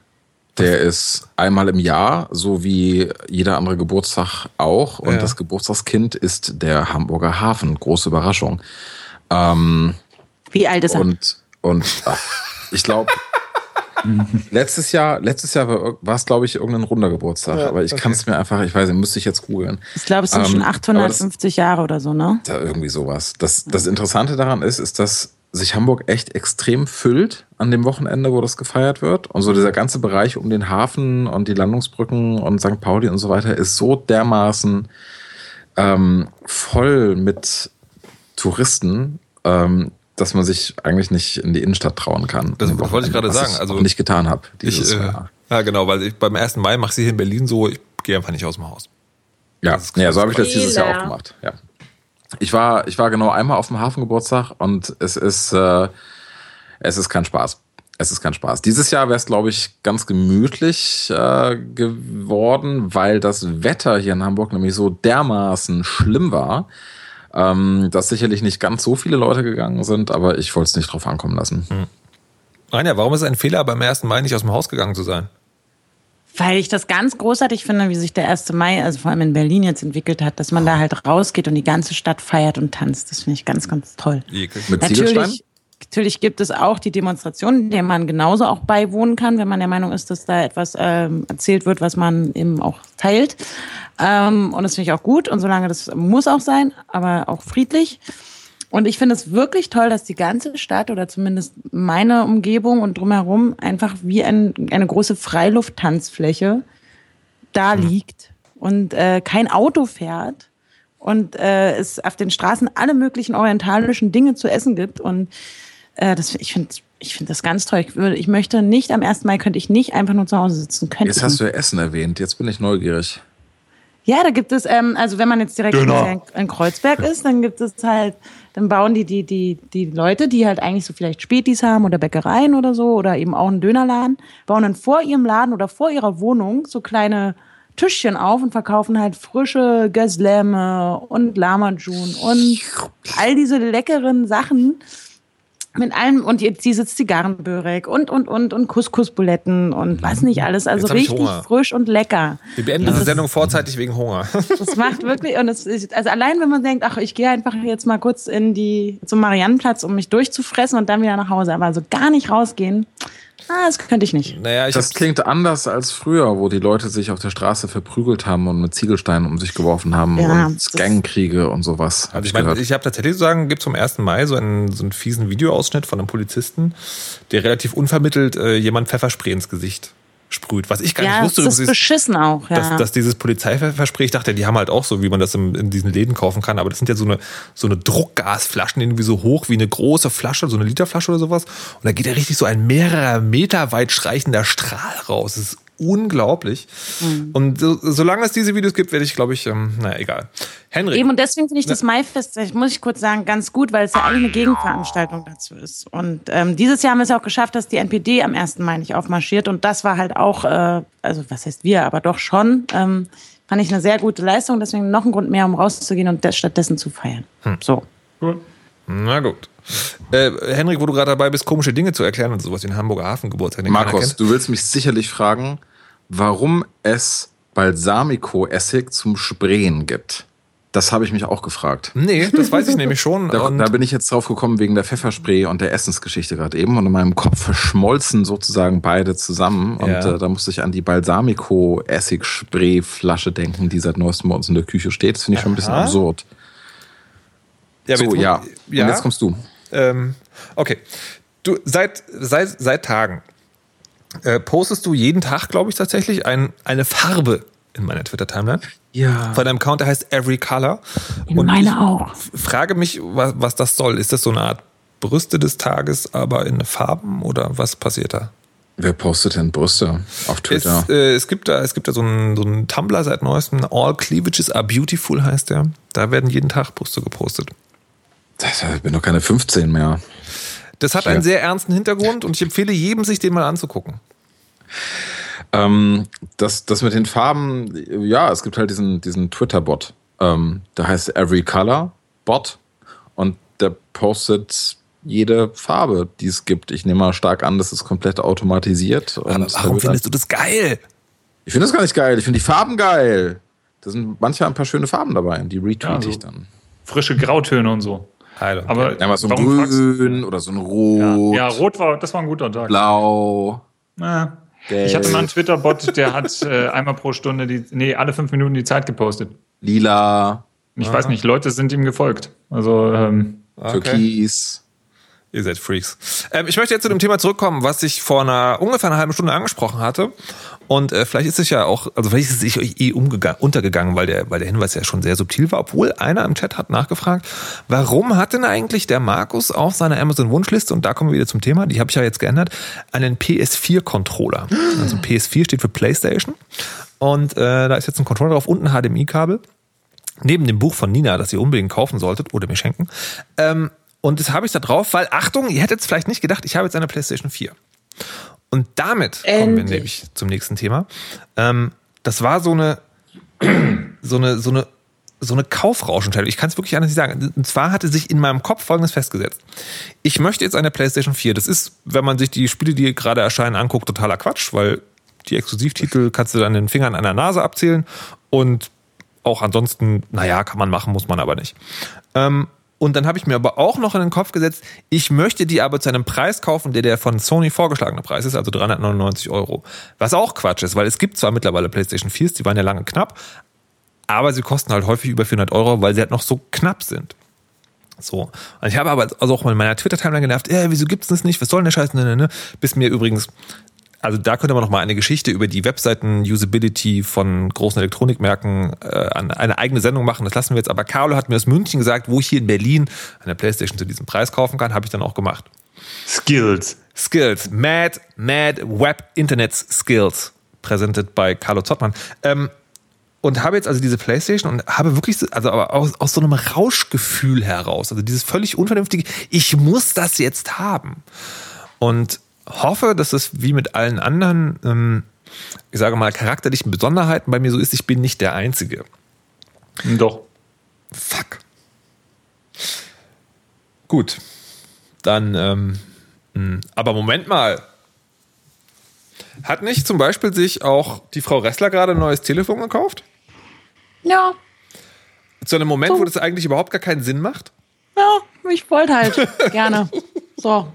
Der ist einmal im Jahr, so wie jeder andere Geburtstag auch. Und Ja. das Geburtstagskind ist der Hamburger Hafen. Große Überraschung. Ähm, Wie alt ist er? und und ach, ich glaube, letztes Jahr, letztes Jahr war, war es, glaube ich, irgendein runder Geburtstag. aber ich kann es mir einfach, ich weiß nicht, müsste ich jetzt googeln. ich glaube, es sind ähm, schon aber das- 850 Jahre oder so, ne? Da irgendwie sowas. Das, das Interessante daran ist, ist, dass sich Hamburg echt extrem füllt an dem Wochenende, wo das gefeiert wird. Und so dieser ganze Bereich um den Hafen und die Landungsbrücken und St. Pauli und so weiter ist so dermaßen ähm, voll mit Touristen, ähm, dass man sich eigentlich nicht in die Innenstadt trauen kann. Das wollte ich gerade was sagen. Ich Also nicht getan habe Ich, äh, Jahr. ja, genau, weil ich beim 1. Mai mache ich sie hier in Berlin so, ich gehe einfach nicht aus dem Haus. Ja, ja so habe ich das dieses Jahr auch gemacht. Ja. Ich war, ich war genau einmal auf dem Hafengeburtstag und es ist, äh, es ist kein Spaß. Es ist kein Spaß. Dieses Jahr wäre es, glaube ich, ganz gemütlich äh, geworden, weil das Wetter hier in Hamburg nämlich so dermaßen schlimm war, ähm, dass sicherlich nicht ganz so viele Leute gegangen sind, aber ich wollte es nicht drauf ankommen lassen. Rainer, warum ist es ein Fehler, beim 1. Mai nicht aus dem Haus gegangen zu sein? Weil ich das ganz großartig finde, wie sich der 1. Mai, also vor allem in Berlin jetzt entwickelt hat, dass man da halt rausgeht und die ganze Stadt feiert und tanzt. Das finde ich ganz, ganz toll. Eklig. Mit? Natürlich, natürlich gibt es auch die Demonstrationen, der man genauso auch beiwohnen kann, wenn man der Meinung ist, dass da etwas ähm, erzählt wird, was man eben auch teilt. Ähm, und das finde ich auch gut und solange das muss auch sein, aber auch friedlich. Und ich finde es wirklich toll, dass die ganze Stadt oder zumindest meine Umgebung und drumherum einfach wie ein, eine große Freilufttanzfläche da liegt und äh, kein Auto fährt und äh, es auf den Straßen alle möglichen orientalischen Dinge zu essen gibt. Und äh, das, ich finde ich finde das ganz toll. Ich, würde, ich möchte nicht am 1. Mai, könnte ich nicht einfach nur zu Hause sitzen. Könnte Jetzt hast du ja Essen erwähnt. Jetzt bin ich neugierig. Ja, da gibt es, ähm, also wenn man jetzt direkt in, in Kreuzberg ist, dann gibt es halt, dann bauen die, die, die, die Leute, die halt eigentlich so vielleicht Spätis haben oder Bäckereien oder so oder eben auch einen Dönerladen, bauen dann vor ihrem Laden oder vor ihrer Wohnung so kleine Tischchen auf und verkaufen halt frische Göslämme und Lamajun und all diese leckeren Sachen mit allem und jetzt dieses Zigarrenbörek und und und und Couscous-Buletten und was nicht alles, also richtig frisch und lecker. Wir beenden diese Sendung vorzeitig wegen Hunger. das macht wirklich, und es ist, also allein wenn man denkt, ach, ich gehe einfach jetzt mal kurz in die, zum Mariannenplatz, um mich durchzufressen und dann wieder nach Hause, aber so gar nicht rausgehen, Ah, das könnte ich nicht. Naja, ich Das hab- klingt anders als früher, wo die Leute sich auf der Straße verprügelt haben und mit Ziegelsteinen um sich geworfen haben Ja, und Gangkriege und sowas. hab Also ich meine, ich habe tatsächlich zu sagen, gibt zum 1. Mai so einen, so einen fiesen Videoausschnitt von einem Polizisten, der relativ unvermittelt äh, jemand Pfefferspray ins Gesicht sprüht. Was ich gar Ja, nicht wusste, das dass, ist beschissen auch. Ja. dass, dass dieses Polizeipfefferspray, ich dachte, die haben halt auch so, wie man das im, in diesen Läden kaufen kann, aber das sind ja so eine, so eine Druckgasflaschen, irgendwie so hoch wie eine große Flasche, so eine Literflasche oder sowas. Und da geht ja richtig so ein mehrere Meter weit streichender Strahl raus. Das ist unglaublich. Mhm. Und so, solange es diese Videos gibt, werde ich, glaube ich, ähm, naja, egal. Henrik. Eben und deswegen finde ich das Maifest, muss ich kurz sagen, ganz gut, weil es ja eigentlich eine Gegenveranstaltung dazu ist. Und ähm, dieses Jahr haben wir es auch geschafft, dass die NPD am 1. Mai nicht aufmarschiert. Und das war halt auch, äh, also was heißt wir, aber doch schon, ähm, fand ich eine sehr gute Leistung. Deswegen noch ein Grund mehr, um rauszugehen und stattdessen zu feiern. So. Gut. Na gut. Äh, Henrik, wo du gerade dabei bist, komische Dinge zu erklären und sowas, den Hamburger Hafengeburtstag. den Markus, du willst mich sicherlich fragen, warum es Balsamico-Essig zum Sprayen gibt. Das habe ich mich auch gefragt. Nee, das weiß ich nämlich schon. Da, da bin ich jetzt drauf gekommen wegen der Pfefferspray und der Essensgeschichte gerade eben. Und in meinem Kopf verschmolzen sozusagen beide zusammen. Und Ja. äh, da musste ich an die Balsamico-Essig-Spray-Flasche denken, die seit neuestem bei uns in der Küche steht. Das finde ich schon ein bisschen absurd. ja, So, jetzt- ja. ja. Und jetzt kommst du. Ähm, okay. Du, seit, seit, seit Tagen äh, postest du jeden Tag, glaube ich, tatsächlich ein, eine Farbe in meiner Twitter-Timeline. Ja. Von einem Account, der heißt Every Color. Und Meine ich auch. frage mich, was, was das soll. Ist das so eine Art Brüste des Tages, aber in Farben oder was passiert da? Wer postet denn Brüste auf Es, Twitter? äh, es gibt da, es gibt da so einen, so einen Tumblr seit neuestem, All Cleavages are Beautiful heißt der. Da werden jeden Tag Brüste gepostet. Das, ich bin doch keine 15 mehr. Das hat Ja. einen sehr ernsten Hintergrund und ich empfehle jedem, sich den mal anzugucken. Ähm, das, das mit den Farben, ja, es gibt halt diesen, diesen Twitter-Bot. Ähm, der heißt Every Color Bot und der postet jede Farbe, die es gibt. Ich nehme mal stark an, das ist komplett automatisiert. Und Aber warum findest du das geil? Ich finde das gar nicht geil. Ich finde die Farben geil. Da sind manchmal ein paar schöne Farben dabei. Die retweete Ja, so. ich dann. Frische Grautöne und so. Heilung. Aber Ja, mal so ein? Grün oder so ein Rot, Ja, rot war, das war ein guter Tag. Blau. Ja. Gelb. Ich hatte mal einen Twitter-Bot, der hat äh, einmal pro Stunde, die, nee, alle fünf Minuten die Zeit gepostet. Lila, Ich weiß nicht, Leute sind ihm gefolgt. Also, ähm, Türkis. Ihr seid Freaks. Ähm, ich möchte jetzt zu dem Thema zurückkommen, was ich vor einer ungefähr einer halben Stunde angesprochen hatte. Und äh, vielleicht ist es ja auch, also vielleicht ist es sich euch eh untergegangen, weil der, weil der Hinweis ja schon sehr subtil war, obwohl einer im Chat hat nachgefragt, warum hat denn eigentlich der Markus auf seiner Amazon-Wunschliste, und da kommen wir wieder zum Thema, die habe ich ja jetzt geändert, einen PS4-Controller. Also PS4 steht für PlayStation. Und äh, da ist jetzt ein Controller drauf und ein HDMI-Kabel. Neben dem Buch von Nina, das ihr unbedingt kaufen solltet oder mir schenken. Ähm, und das habe ich da drauf, weil, Achtung, ihr hättet es vielleicht nicht gedacht, ich habe jetzt eine PlayStation 4. Und damit kommen wir Endlich. nämlich zum nächsten Thema. Ähm, das war so eine, so eine, so eine, so eine Kaufrauschentscheidung. Ich kann es wirklich anders nicht sagen. Und zwar hatte sich in meinem Kopf Folgendes festgesetzt. Ich möchte jetzt eine PlayStation 4. Das ist, wenn man sich die Spiele, die gerade erscheinen, anguckt, totaler Quatsch, weil die Exklusivtitel kannst du dann den Fingern an der Nase abzählen und auch ansonsten, naja, kann man machen, muss man aber nicht. Ähm, und dann habe ich mir aber auch noch in den Kopf gesetzt, ich möchte die aber zu einem Preis kaufen, der der von Sony vorgeschlagene Preis ist, also 399 Euro. Was auch Quatsch ist, weil es gibt zwar mittlerweile PlayStation 4s, die waren ja lange knapp, aber sie kosten halt häufig über 400 Euro, weil sie halt noch so knapp sind. So. Und ich habe aber also auch mal in meiner Twitter-Timeline genervt, äh, wieso gibt's das nicht? Was soll denn der Scheiß? Ne, ne, ne? Bis mir übrigens, also da könnte man noch mal eine Geschichte über die Webseiten-Usability von großen Elektronikmärkten äh, an- eine eigene Sendung machen. Das lassen wir jetzt. Aber Carlo hat mir aus München gesagt, wo ich hier in Berlin eine Playstation zu diesem Preis kaufen kann, habe ich dann auch gemacht. Skills. Skills. Mad, Mad Web Internet Skills. Präsentiert bei Carlo Zottmann. Ähm, und habe jetzt also diese Playstation und habe wirklich, so- also aber aus, aus so einem Rauschgefühl heraus, also dieses völlig unvernünftige, ich muss das jetzt haben. Und hoffe, dass es wie mit allen anderen, ähm, ich sage mal, charakterlichen Besonderheiten bei mir so ist, ich bin nicht der Einzige. Doch. Fuck. Gut. Dann, ähm, mh. aber Moment mal. Hat nicht zum Beispiel sich auch die Frau Ressler gerade ein neues Telefon gekauft? Ja, Zu einem Moment, wo das eigentlich überhaupt gar keinen Sinn macht? ja, ich wollte halt gerne. So.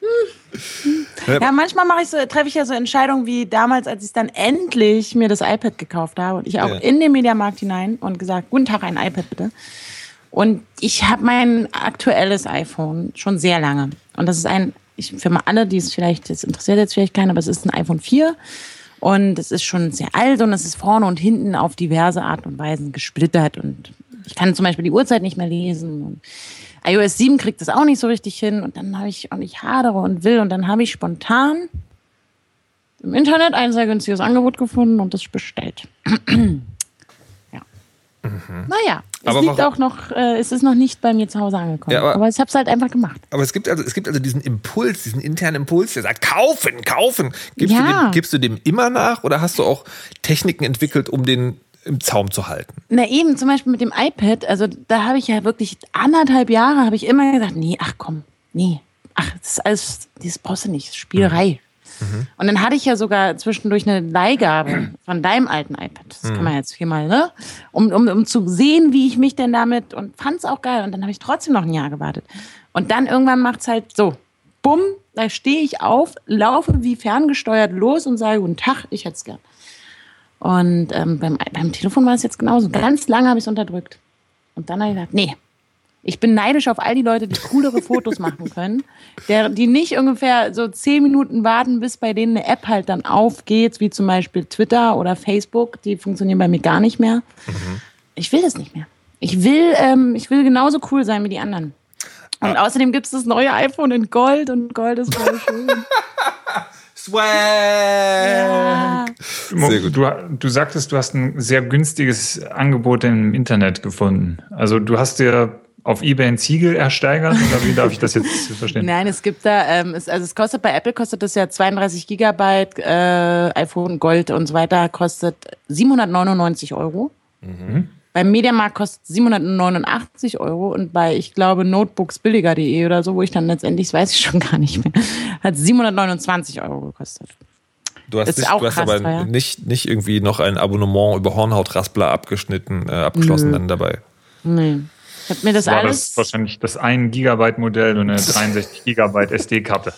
Hm. Ja, manchmal mache ich so, treffe ich ja so Entscheidungen wie damals, als ich dann endlich mir das iPad gekauft habe und ich auch Ja. in den Mediamarkt hinein und gesagt, guten Tag, ein iPad bitte. Und ich habe mein aktuelles iPhone schon sehr lange. Und das ist ein, ich, für mal alle, die es vielleicht, das interessiert jetzt vielleicht keinen, aber es ist ein iPhone 4. Und es ist schon sehr alt und es ist vorne und hinten auf diverse Art und Weisen gesplittert. Und ich kann zum Beispiel die Uhrzeit nicht mehr lesen. Und iOS 7 kriegt das auch nicht so richtig hin. Und dann habe ich, und ich hadere und will. Und dann habe ich spontan im Internet ein sehr günstiges Angebot gefunden und das bestellt. ja. Naja, es Aber liegt auch noch, äh, es ist noch nicht bei mir zu Hause angekommen. Ja, aber- aber, ich habe es halt einfach gemacht. Aber es gibt also, es gibt also diesen Impuls, diesen internen Impuls, der sagt, kaufen, kaufen. Gibst, Ja. du dem, gibst du dem immer nach oder hast du auch Techniken entwickelt, um den im Zaum zu halten? Na eben, zum Beispiel mit dem iPad, also da habe ich ja wirklich anderthalb Jahre, habe ich immer gesagt, nee, ach komm, nee, ach, das ist alles, das brauchst du nicht, Spielerei. Und dann hatte ich ja sogar zwischendurch eine Leihgabe von deinem alten iPad. Das kann man jetzt viermal, ne? Um, um, um zu sehen, wie ich mich denn damit und fand es auch geil. Und dann habe ich trotzdem noch ein Jahr gewartet. Und dann irgendwann macht's halt so, bumm, da stehe ich auf, laufe wie ferngesteuert los und sage, guten Tag, ich hätte es gern. Und ähm, beim, beim Telefon war es jetzt genauso. Ganz lange habe ich es unterdrückt. Und dann habe ich gesagt, nee, ich bin neidisch auf all die Leute, die coolere Fotos machen können, der, die nicht ungefähr so zehn Minuten warten, bis bei denen eine App halt dann aufgeht, wie zum Beispiel Twitter oder Facebook. Die funktionieren bei mir gar nicht mehr. Ich will das nicht mehr. Ich will, ähm, ich will genauso cool sein wie die anderen. Und außerdem gibt es das neue iPhone in Gold und Gold ist voll schön. Swag! Ja. Sehr gut. Du, du sagtest, du hast ein sehr günstiges Angebot im Internet gefunden. Also du hast dir auf eBay ein Ziegel ersteigert oder wie darf ich das jetzt verstehen? Nein, es gibt da, ähm, es, also es kostet bei Apple kostet das ja 32 Gigabyte, äh, iPhone Gold und so weiter kostet 799 Euro. Beim Mediamarkt kostet 789 Euro und bei, ich glaube, notebooksbilliger.de oder so, wo ich dann letztendlich, das weiß ich schon gar nicht mehr, hat 729 Euro gekostet. Du hast, nicht, du hast aber teuer. nicht, nicht irgendwie noch ein Abonnement über Hornhautraspler abgeschnitten, äh, abgeschlossen dann dabei. Nee. Ich habe mir das War alles, das wahrscheinlich das 1 Gigabyte Modell und eine 63 Gigabyte SD-Karte.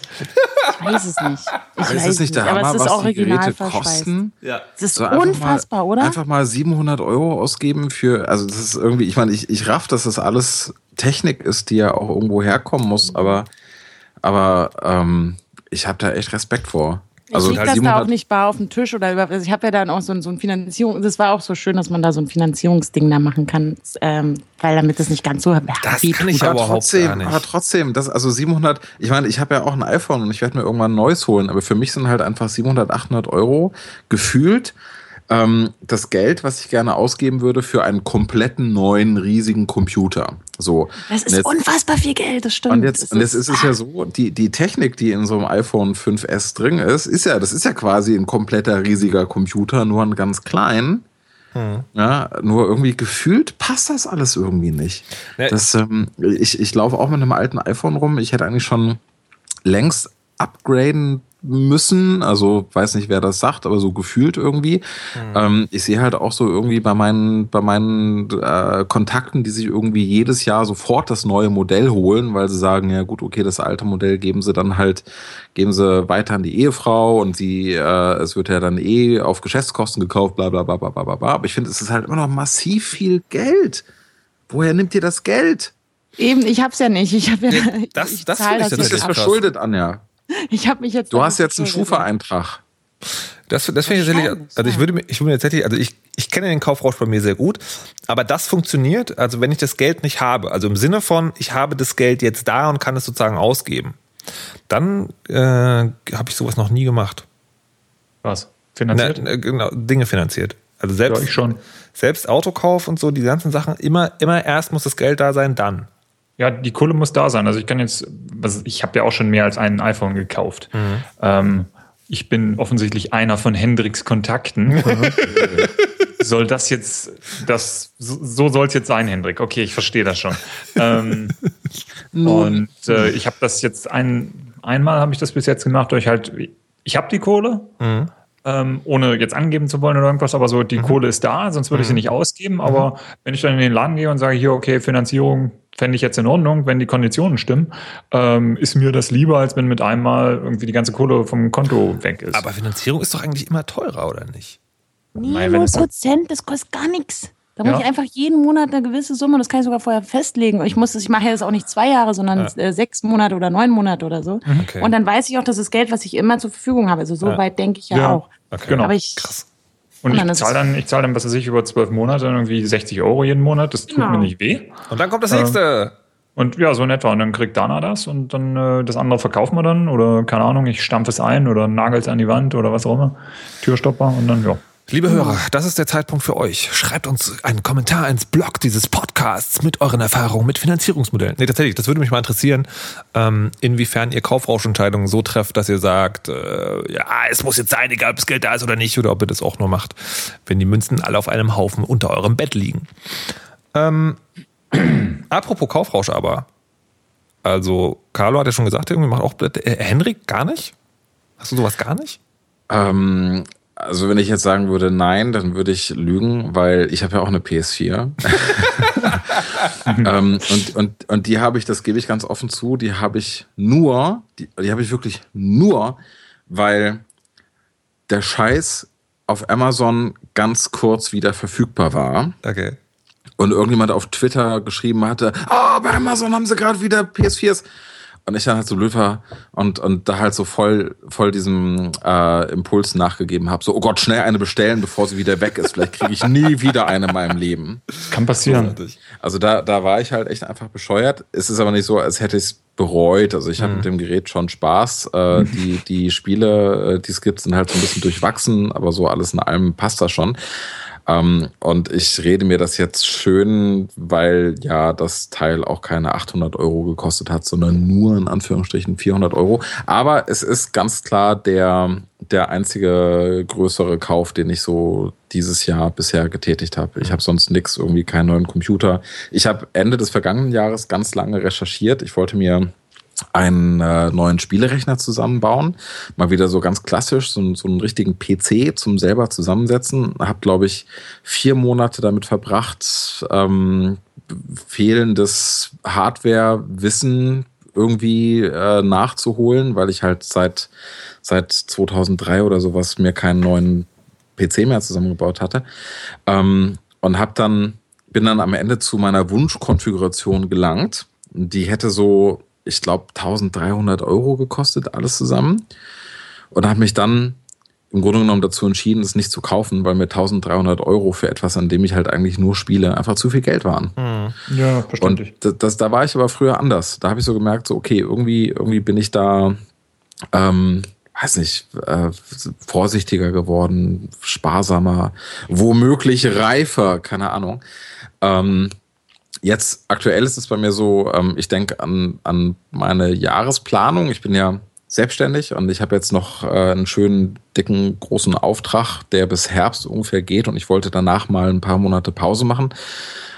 ich weiß es nicht. Ich ist weiß es nicht der aber Hammer, es ist was die Geräte kosten? Ja. Das ist So unfassbar, mal, oder? Einfach mal 700 Euro ausgeben für, also das ist irgendwie, ich meine, ich, ich raff, dass das alles Technik ist, die ja auch irgendwo herkommen muss, aber, aber ähm, ich habe da echt Respekt vor. Also ich lieg das da auch nicht bar auf dem Tisch oder über, also ich habe ja dann auch so ein, so ein Finanzierung, das war auch so schön, dass man da so ein Finanzierungsding da machen kann, ähm, weil damit das nicht ganz so Das kann tut. ich aber aber überhaupt trotzdem, gar nicht. aber trotzdem, das also 700. Ich meine, ich habe ja auch ein iPhone und ich werde mir irgendwann ein neues holen, aber für mich sind halt einfach 700, 800 Euro gefühlt ähm, das Geld, was ich gerne ausgeben würde für einen kompletten neuen riesigen Computer. So. Das ist jetzt- unfassbar viel Geld, das stimmt. Und jetzt, Es und jetzt ist es ja so, die, die Technik, die in so einem iPhone 5S drin ist, ist ja, das ist ja quasi ein kompletter riesiger Computer, nur ein ganz klein. Ja, nur irgendwie gefühlt passt das alles irgendwie nicht. Ne. Das, ähm, ich ich laufe auch mit einem alten iPhone rum. Ich hätte eigentlich schon längst upgraden müssen. Also weiß nicht, wer das sagt, aber so gefühlt irgendwie. Ähm, ich sehe halt auch so irgendwie bei meinen, bei meinen äh, Kontakten, die sich irgendwie jedes Jahr sofort das neue Modell holen, weil sie sagen, ja gut, okay, das alte Modell geben sie dann halt, geben sie weiter an die Ehefrau und sie, äh, es wird ja dann eh auf Geschäftskosten gekauft, bla bla bla bla bla bla. bla. Aber ich finde, es ist halt immer noch massiv viel Geld. Woher nimmt ihr das Geld? Eben, ich hab's ja nicht. Ich habe ja, das- ich das das Das jetzt ist verschuldet, Anja. Ich habe mich jetzt. Du hast jetzt einen. Schufa-Eintrag. Das, das finde ich tatsächlich, Wahrscheinlich, also ich würde mir, ich würde mir tatsächlich, also ich, ich kenne den Kaufrausch bei mir sehr gut, aber das funktioniert, also wenn ich das Geld nicht habe, also im Sinne von, ich habe das Geld jetzt da und kann es sozusagen ausgeben, dann äh, habe ich sowas noch nie gemacht. Was? Na, Finanziert? na, genau, Dinge finanziert. Also selbst, Ja, ich schon. selbst Autokauf und so, die ganzen Sachen, immer, immer erst muss das Geld da sein, dann. Ja, die Kohle muss da sein. Also ich kann jetzt, was, ich habe ja auch schon mehr als ein iPhone gekauft. Mhm. Ähm, ich bin offensichtlich einer von Hendricks Kontakten. soll das jetzt, das, so, so soll es jetzt sein, Hendrik. Okay, ich verstehe das schon. ähm, und äh, ich habe das jetzt ein, einmal habe ich das bis jetzt gemacht, durch halt, ich habe die Kohle, ähm, ohne jetzt angeben zu wollen oder irgendwas, aber so, die Kohle ist da, sonst würde ich sie nicht ausgeben. Aber wenn ich dann in den Laden gehe und sage, hier, okay, Finanzierung fände ich jetzt in Ordnung, wenn die Konditionen stimmen, ähm, ist mir das lieber, als wenn mit einmal irgendwie die ganze Kohle vom Konto weg ist. Aber Finanzierung ist doch eigentlich immer teurer, oder nicht? Nee, Nein, wenn null es- Prozent, das kostet gar nichts. Da muss Ja. ich einfach jeden Monat eine gewisse Summe, das kann ich sogar vorher festlegen. Ich muss das, ich mache ja das auch nicht zwei Jahre, sondern äh, sechs Monate oder neun Monate oder so. Okay. Und dann weiß ich auch, das ist Geld, was ich immer zur Verfügung habe. Also so Ja. weit denke ich ja, Ja. auch. Okay. Genau. Aber ich, Und Und dann ich zahle dann, ich zahle dann, was weiß ich, über zwölf Monate irgendwie 60 Euro jeden Monat. Das tut Genau. mir nicht weh. Und dann kommt das nächste. Und ja, so in etwa. Und dann kriegt Dana das und dann äh, das andere verkaufen wir dann. Oder keine Ahnung, ich stampfe es ein oder nagel es an die Wand oder was auch immer. Türstopper und dann, ja. Liebe Hörer, das ist der Zeitpunkt für euch. Schreibt uns einen Kommentar ins Blog dieses Podcasts mit euren Erfahrungen mit Finanzierungsmodellen. Nee, tatsächlich, das würde mich mal interessieren, ähm, inwiefern ihr Kaufrauschentscheidungen so trefft, dass ihr sagt, äh, ja, es muss jetzt sein, egal ob das Geld da ist oder nicht, oder ob ihr das auch nur macht, wenn die Münzen alle auf einem Haufen unter eurem Bett liegen. Ähm, apropos Kaufrausch aber. Also, Carlo hat ja schon gesagt, irgendwie macht auch äh, Henrik gar nicht? Hast du sowas gar nicht? Ähm, also wenn ich jetzt sagen würde nein, dann würde ich lügen, weil ich habe ja auch eine PS4. ähm, und, und, und die habe ich, das gebe ich ganz offen zu, die habe ich nur, die, die habe ich wirklich nur, weil der Scheiß auf Amazon ganz kurz wieder verfügbar war. Okay. und irgendjemand auf Twitter geschrieben hatte, oh, bei Amazon haben sie gerade wieder PS4s. Und ich dann halt so blöd war und, und da halt so voll, voll diesem äh, Impuls nachgegeben habe. So, oh Gott, schnell eine bestellen, bevor sie wieder weg ist. Vielleicht kriege ich nie wieder eine in meinem Leben. Kann passieren. Also da, da war ich halt echt einfach bescheuert. Es ist aber nicht so, als hätte ich es bereut. Also ich habe mit dem Gerät schon Spaß. Äh, die, die Spiele, äh, die es gibt, sind halt so ein bisschen durchwachsen, aber so alles in allem passt das schon. Ähm, und ich rede mir das jetzt schön, weil ja das Teil auch keine 800 Euro gekostet hat, sondern nur in Anführungsstrichen 400 Euro. Aber es ist ganz klar der, der einzige größere Kauf, den ich so dieses Jahr bisher getätigt habe. Ich habe sonst nichts, irgendwie keinen neuen Computer. Ich habe Ende des vergangenen Jahres ganz lange recherchiert. Ich wollte mir einen äh, neuen Spielerechner zusammenbauen. Mal wieder so ganz klassisch, so, so einen richtigen PC zum selber zusammensetzen. Hab, glaube ich, vier Monate damit verbracht, ähm, fehlendes Hardware-Wissen irgendwie äh, nachzuholen, weil ich halt seit, seit 2003 oder sowas mir keinen neuen PC mehr zusammengebaut hatte. Ähm, und hab dann, bin dann am Ende zu meiner Wunschkonfiguration gelangt. Die hätte so ich glaube, 1300 Euro gekostet, alles zusammen. Und habe mich dann im Grunde genommen dazu entschieden, es nicht zu kaufen, weil mir 1300 Euro für etwas, an dem ich halt eigentlich nur spiele, einfach zu viel Geld waren. Ja, Und verständlich. das, das, da war ich aber früher anders. Da habe ich so gemerkt, so, okay, irgendwie, irgendwie bin ich da, ähm, weiß nicht, äh, vorsichtiger geworden, sparsamer, womöglich reifer, keine Ahnung. Ähm, Jetzt aktuell ist es bei mir so, ähm, ich denke an, an meine Jahresplanung. Ich bin ja selbstständig und ich habe jetzt noch äh, einen schönen, dicken, großen Auftrag, der bis Herbst ungefähr geht und ich wollte danach mal ein paar Monate Pause machen.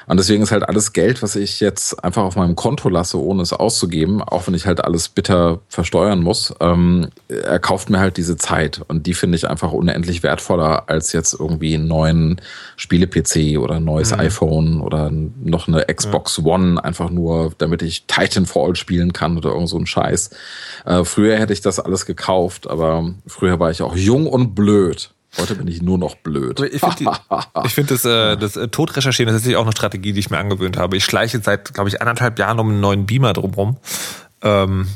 Und deswegen ist halt alles Geld, was ich jetzt einfach auf meinem Konto lasse, ohne es auszugeben, auch wenn ich halt alles bitter versteuern muss, ähm, er kauft mir halt diese Zeit. Und die finde ich einfach unendlich wertvoller als jetzt irgendwie einen neuen Spiele-PC oder ein neues iPhone oder noch eine Xbox One, einfach nur, damit ich Titanfall spielen kann oder irgend so ein Scheiß. Äh, früher hätte ich das alles gekauft, aber früher war ich auch jung und blöd. Heute bin ich nur noch blöd. Ich finde find das, äh, das äh, Todrecherchieren, das ist tatsächlich auch eine Strategie, die ich mir angewöhnt habe. Ich schleiche seit, glaube ich, anderthalb Jahren um einen neuen Beamer drumherum. Ähm,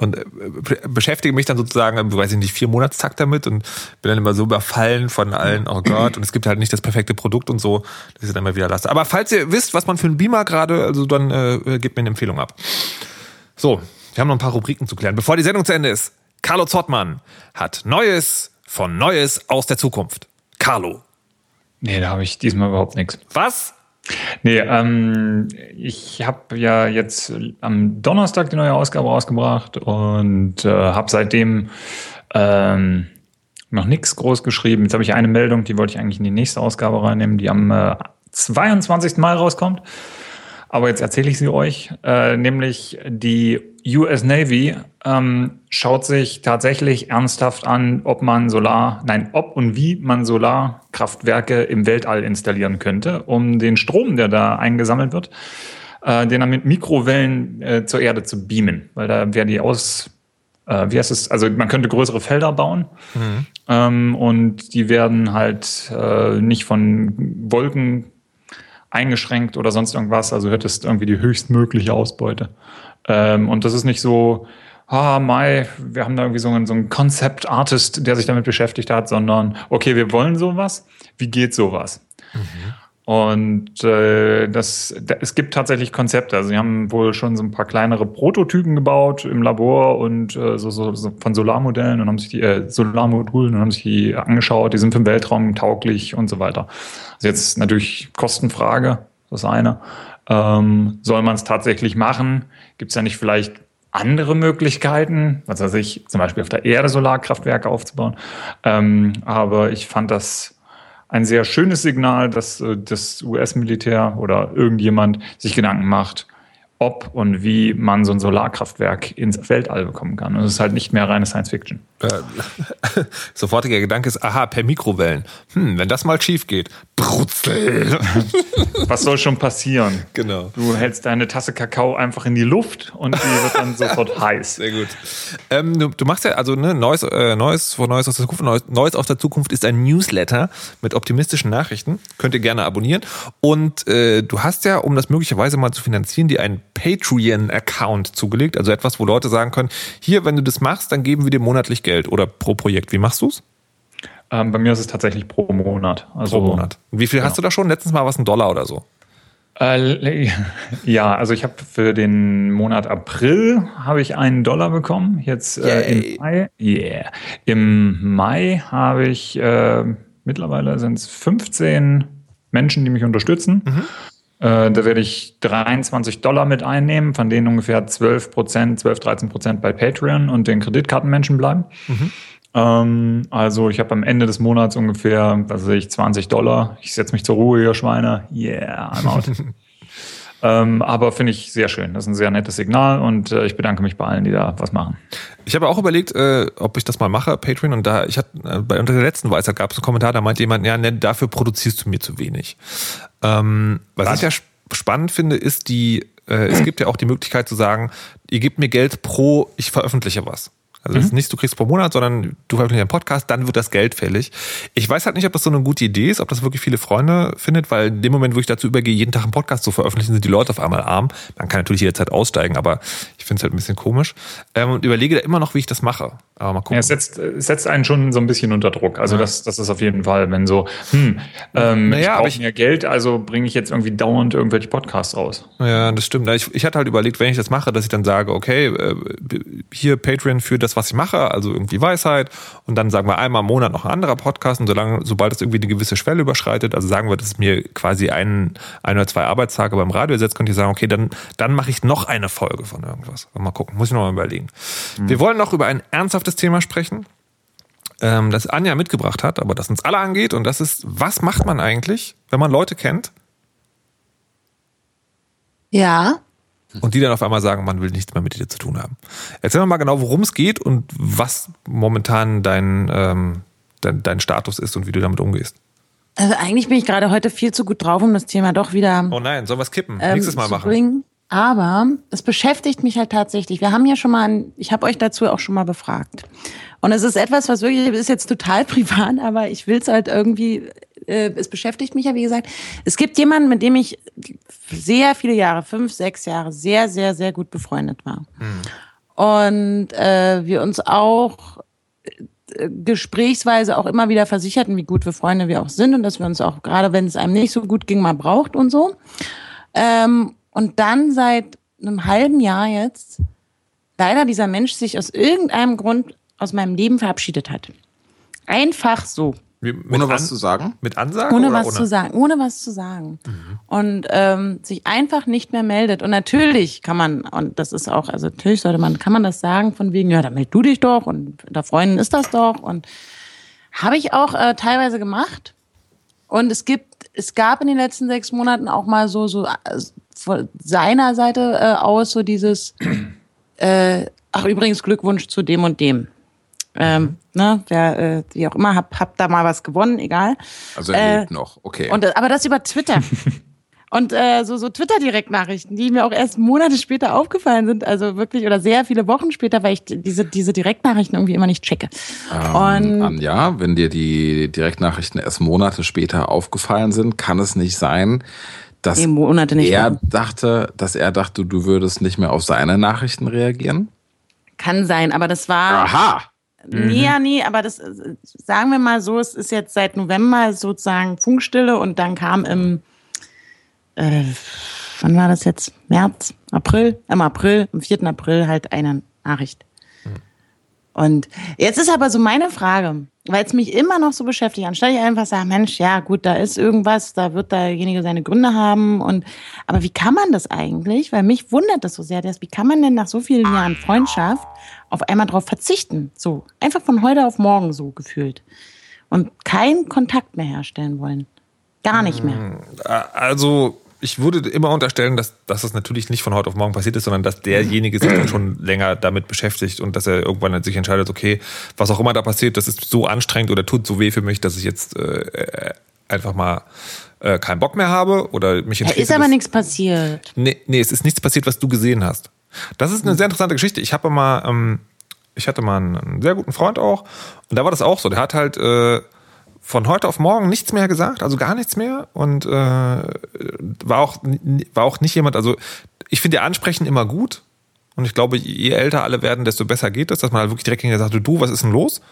und äh, be- beschäftige mich dann sozusagen, im, weiß ich nicht, vier Monatstakt damit und bin dann immer so überfallen von allen, oh Gott, und es gibt halt nicht das perfekte Produkt und so, dass ich dann immer wieder lasse. Aber falls ihr wisst, was man für einen Beamer gerade, also dann äh, gebt mir eine Empfehlung ab. So, wir haben noch ein paar Rubriken zu klären. Bevor die Sendung zu Ende ist, Carlo Zottmann hat Neues von Neues aus der Zukunft. Carlo. Nee, da habe ich diesmal überhaupt nichts. Was? Nee, ähm, ich habe ja jetzt am Donnerstag die neue Ausgabe rausgebracht und äh, habe seitdem ähm, noch nichts groß geschrieben. Jetzt habe ich eine Meldung, die wollte ich eigentlich in die nächste Ausgabe reinnehmen, die am äh, 22. Mai rauskommt. Aber jetzt erzähle ich sie euch, äh, nämlich die US Navy ähm, schaut sich tatsächlich ernsthaft an, ob man Solar, nein, ob und wie man Solarkraftwerke im Weltall installieren könnte, um den Strom, der da eingesammelt wird, äh, den dann mit Mikrowellen äh, zur Erde zu beamen, weil da wäre die aus, äh, wie heißt es, also man könnte größere Felder bauen. Mhm. ähm, und die werden halt äh, nicht von Wolken eingeschränkt oder sonst irgendwas, also hättest irgendwie die höchstmögliche Ausbeute. Ähm, und das ist nicht so, ah, Mai, wir haben da irgendwie so einen, so einen Concept-Artist, der sich damit beschäftigt hat, sondern, okay, wir wollen sowas, wie geht sowas? Mhm. Und äh, das, es gibt tatsächlich Konzepte. Also sie haben wohl schon so ein paar kleinere Prototypen gebaut im Labor und äh, so, so, so von Solarmodellen und haben sich die äh, Solarmodulen und haben sich die angeschaut. Die sind für den Weltraum tauglich und so weiter. Also jetzt natürlich Kostenfrage, das eine. Ähm, soll man es tatsächlich machen? Gibt es ja nicht vielleicht andere Möglichkeiten, was weiß ich, zum Beispiel auf der Erde Solarkraftwerke aufzubauen. Ähm, aber ich fand das ein sehr schönes Signal, dass äh, das US-Militär oder irgendjemand sich Gedanken macht, ob und wie man so ein Solarkraftwerk ins Weltall bekommen kann. Und es ist halt nicht mehr reine Science Fiction. Äh, sofortiger Gedanke ist, aha, per Mikrowellen. Hm, wenn das mal schief geht, brutzel. Was soll schon passieren? Genau. Du hältst deine Tasse Kakao einfach in die Luft und die wird dann sofort heiß. Sehr gut. Ähm, du, du, machst ja, also ne, Neues, äh, Neues vor Neues aus der Zukunft. Neues, Neues aus der Zukunft ist ein Newsletter mit optimistischen Nachrichten. Könnt ihr gerne abonnieren. Und äh, du hast ja, um das möglicherweise mal zu finanzieren, dir einen Patreon-Account zugelegt. Also etwas, wo Leute sagen können, hier, wenn du das machst, dann geben wir dir monatlich Geld oder pro Projekt. Wie machst du's? Ähm, bei mir ist es tatsächlich pro Monat. Also, pro Monat. Wie viel genau. hast du da schon? Letztens mal was, ein Dollar oder so? Äh, ja, also ich habe für den Monat April habe ich einen Dollar bekommen. Jetzt äh, im Mai. Yeah. Im Mai habe ich äh, mittlerweile sind es 15 Menschen, die mich unterstützen. Mhm. Äh, da werde ich 23 Dollar mit einnehmen, von denen ungefähr 12 Prozent, 12, 13 Prozent bei Patreon und den Kreditkartenmenschen bleiben. Mhm. Ähm, also ich habe am Ende des Monats ungefähr, was weiß ich, 20 Dollar. Ich setze mich zur Ruhe, ihr Schweine. Yeah, I'm out. ähm, aber finde ich sehr schön. Das ist ein sehr nettes Signal und äh, ich bedanke mich bei allen, die da was machen. Ich habe auch überlegt, äh, ob ich das mal mache, Patreon. Und da, ich hatte äh, bei unter der letzten Weisheit gab es einen Kommentar, da meinte jemand, ja, ne, dafür produzierst du mir zu wenig. Ähm, was, was ich ja spannend finde, ist die, äh, es gibt ja auch die Möglichkeit zu sagen, ihr gebt mir Geld pro, ich veröffentliche was. Also mhm. ist nicht, du kriegst pro Monat, sondern du veröffentlichst einen Podcast, dann wird das Geld fällig. Ich weiß halt nicht, ob das so eine gute Idee ist, ob das wirklich viele Freunde findet, weil in dem Moment, wo ich dazu übergehe, jeden Tag einen Podcast zu veröffentlichen, sind die Leute auf einmal arm. Man kann natürlich jederzeit aussteigen, aber ich finde es halt ein bisschen komisch. Ähm, und überlege da immer noch, wie ich das mache. Aber mal gucken. Ja, es setzt, es setzt einen schon so ein bisschen unter Druck. Also ja. das, das ist auf jeden Fall, wenn so, hm, ähm, naja, ich brauche mehr Geld, also bringe ich jetzt irgendwie dauernd irgendwelche Podcasts raus. Ja, das stimmt. Ich, ich hatte halt überlegt, wenn ich das mache, dass ich dann sage, okay, äh, hier Patreon für das, was ich mache, also irgendwie Weisheit und dann sagen wir einmal im Monat noch ein anderer Podcast und solange, sobald es irgendwie eine gewisse Schwelle überschreitet, also sagen wir, dass es mir quasi ein, ein oder zwei Arbeitstage beim Radio setzt, könnte ich sagen, okay, dann, dann mache ich noch eine Folge von irgendwas. Mal gucken, muss ich noch mal überlegen. Mhm. Wir wollen noch über ein ernsthaftes Thema sprechen, ähm, das Anja mitgebracht hat, aber das uns alle angeht und das ist, was macht man eigentlich, wenn man Leute kennt? Ja und die dann auf einmal sagen, man will nichts mehr mit dir zu tun haben. Erzähl doch mal genau, worum es geht und was momentan dein, ähm, dein, dein Status ist und wie du damit umgehst. Also eigentlich bin ich gerade heute viel zu gut drauf, um das Thema doch wieder. Oh nein, sollen wir es kippen? Ähm, Nächstes Mal machen. Bringen. Aber es beschäftigt mich halt tatsächlich. Wir haben ja schon mal, ein, ich habe euch dazu auch schon mal befragt. Und es ist etwas, was wirklich, ist jetzt total privat, aber ich will es halt irgendwie äh, es beschäftigt mich ja, wie gesagt. Es gibt jemanden, mit dem ich sehr viele Jahre, fünf, sechs Jahre, sehr, sehr, sehr gut befreundet war. Mhm. Und äh, wir uns auch äh, gesprächsweise auch immer wieder versicherten, wie gut wir Freunde wir auch sind und dass wir uns auch, gerade wenn es einem nicht so gut ging, mal braucht und so. Ähm, und dann seit einem halben Jahr jetzt leider dieser Mensch sich aus irgendeinem Grund aus meinem Leben verabschiedet hat. Einfach so. Ohne was zu sagen? Mit Ansagen? Ohne was ohne? zu sagen. Ohne was zu sagen. Mhm. Und ähm, sich einfach nicht mehr meldet. Und natürlich kann man, und das ist auch, also natürlich sollte man, kann man das sagen von wegen, ja, dann meld du dich doch und unter Freunden ist das doch. Und habe ich auch äh, teilweise gemacht. Und es gibt, es gab in den letzten sechs Monaten auch mal so, so äh, von seiner Seite äh, aus so dieses, äh, ach übrigens Glückwunsch zu dem und dem. Ähm, ne, wer, äh, wie auch immer, hab, hab da mal was gewonnen, egal. Also er äh, lebt noch, okay. Und, aber das über Twitter. Und äh, so, so Twitter-Direktnachrichten, die mir auch erst Monate später aufgefallen sind, also wirklich oder sehr viele Wochen später, weil ich diese, diese Direktnachrichten irgendwie immer nicht checke. Ähm, Und Anja, wenn dir die Direktnachrichten erst Monate später aufgefallen sind, kann es nicht sein, dass Nee, er mehr. dachte, dass er dachte, du würdest nicht mehr auf seine Nachrichten reagieren? kann sein, aber das war. Aha! Nee, ja, nee, aber das äh, sagen wir mal so, es ist jetzt seit November sozusagen Funkstille und dann kam im, äh, wann war das jetzt? März, April? Im April, am 4. April halt eine Nachricht. Und jetzt ist aber so meine Frage, weil es mich immer noch so beschäftigt, anstatt ich einfach sage, Mensch, ja gut, da ist irgendwas, da wird derjenige seine Gründe haben und aber wie kann man das eigentlich? Weil mich wundert das so sehr, dass, wie kann man denn nach so vielen Jahren Freundschaft auf einmal darauf verzichten? So, einfach von heute auf morgen so gefühlt. Und keinen Kontakt mehr herstellen wollen. Gar nicht mehr. Also, ich würde immer unterstellen, dass, dass das natürlich nicht von heute auf morgen passiert ist, sondern dass derjenige sich dann schon länger damit beschäftigt und dass er irgendwann sich entscheidet, okay, was auch immer da passiert, das ist so anstrengend oder tut so weh für mich, dass ich jetzt äh, einfach mal äh, keinen Bock mehr habe oder mich Da entschließe. ist aber nichts passiert. Nee, nee, es ist nichts passiert, was du gesehen hast. Das ist eine sehr interessante Geschichte. Ich habe mal, ähm, ich hatte mal einen, einen sehr guten Freund auch und da war das auch so. Der hat halt äh, von heute auf morgen nichts mehr gesagt, also gar nichts mehr und äh, war auch war auch nicht jemand. Also ich finde ja Ansprechen immer gut und ich glaube, je älter alle werden, desto besser geht es, dass man halt wirklich direkt hinterher sagt, du, was ist denn los?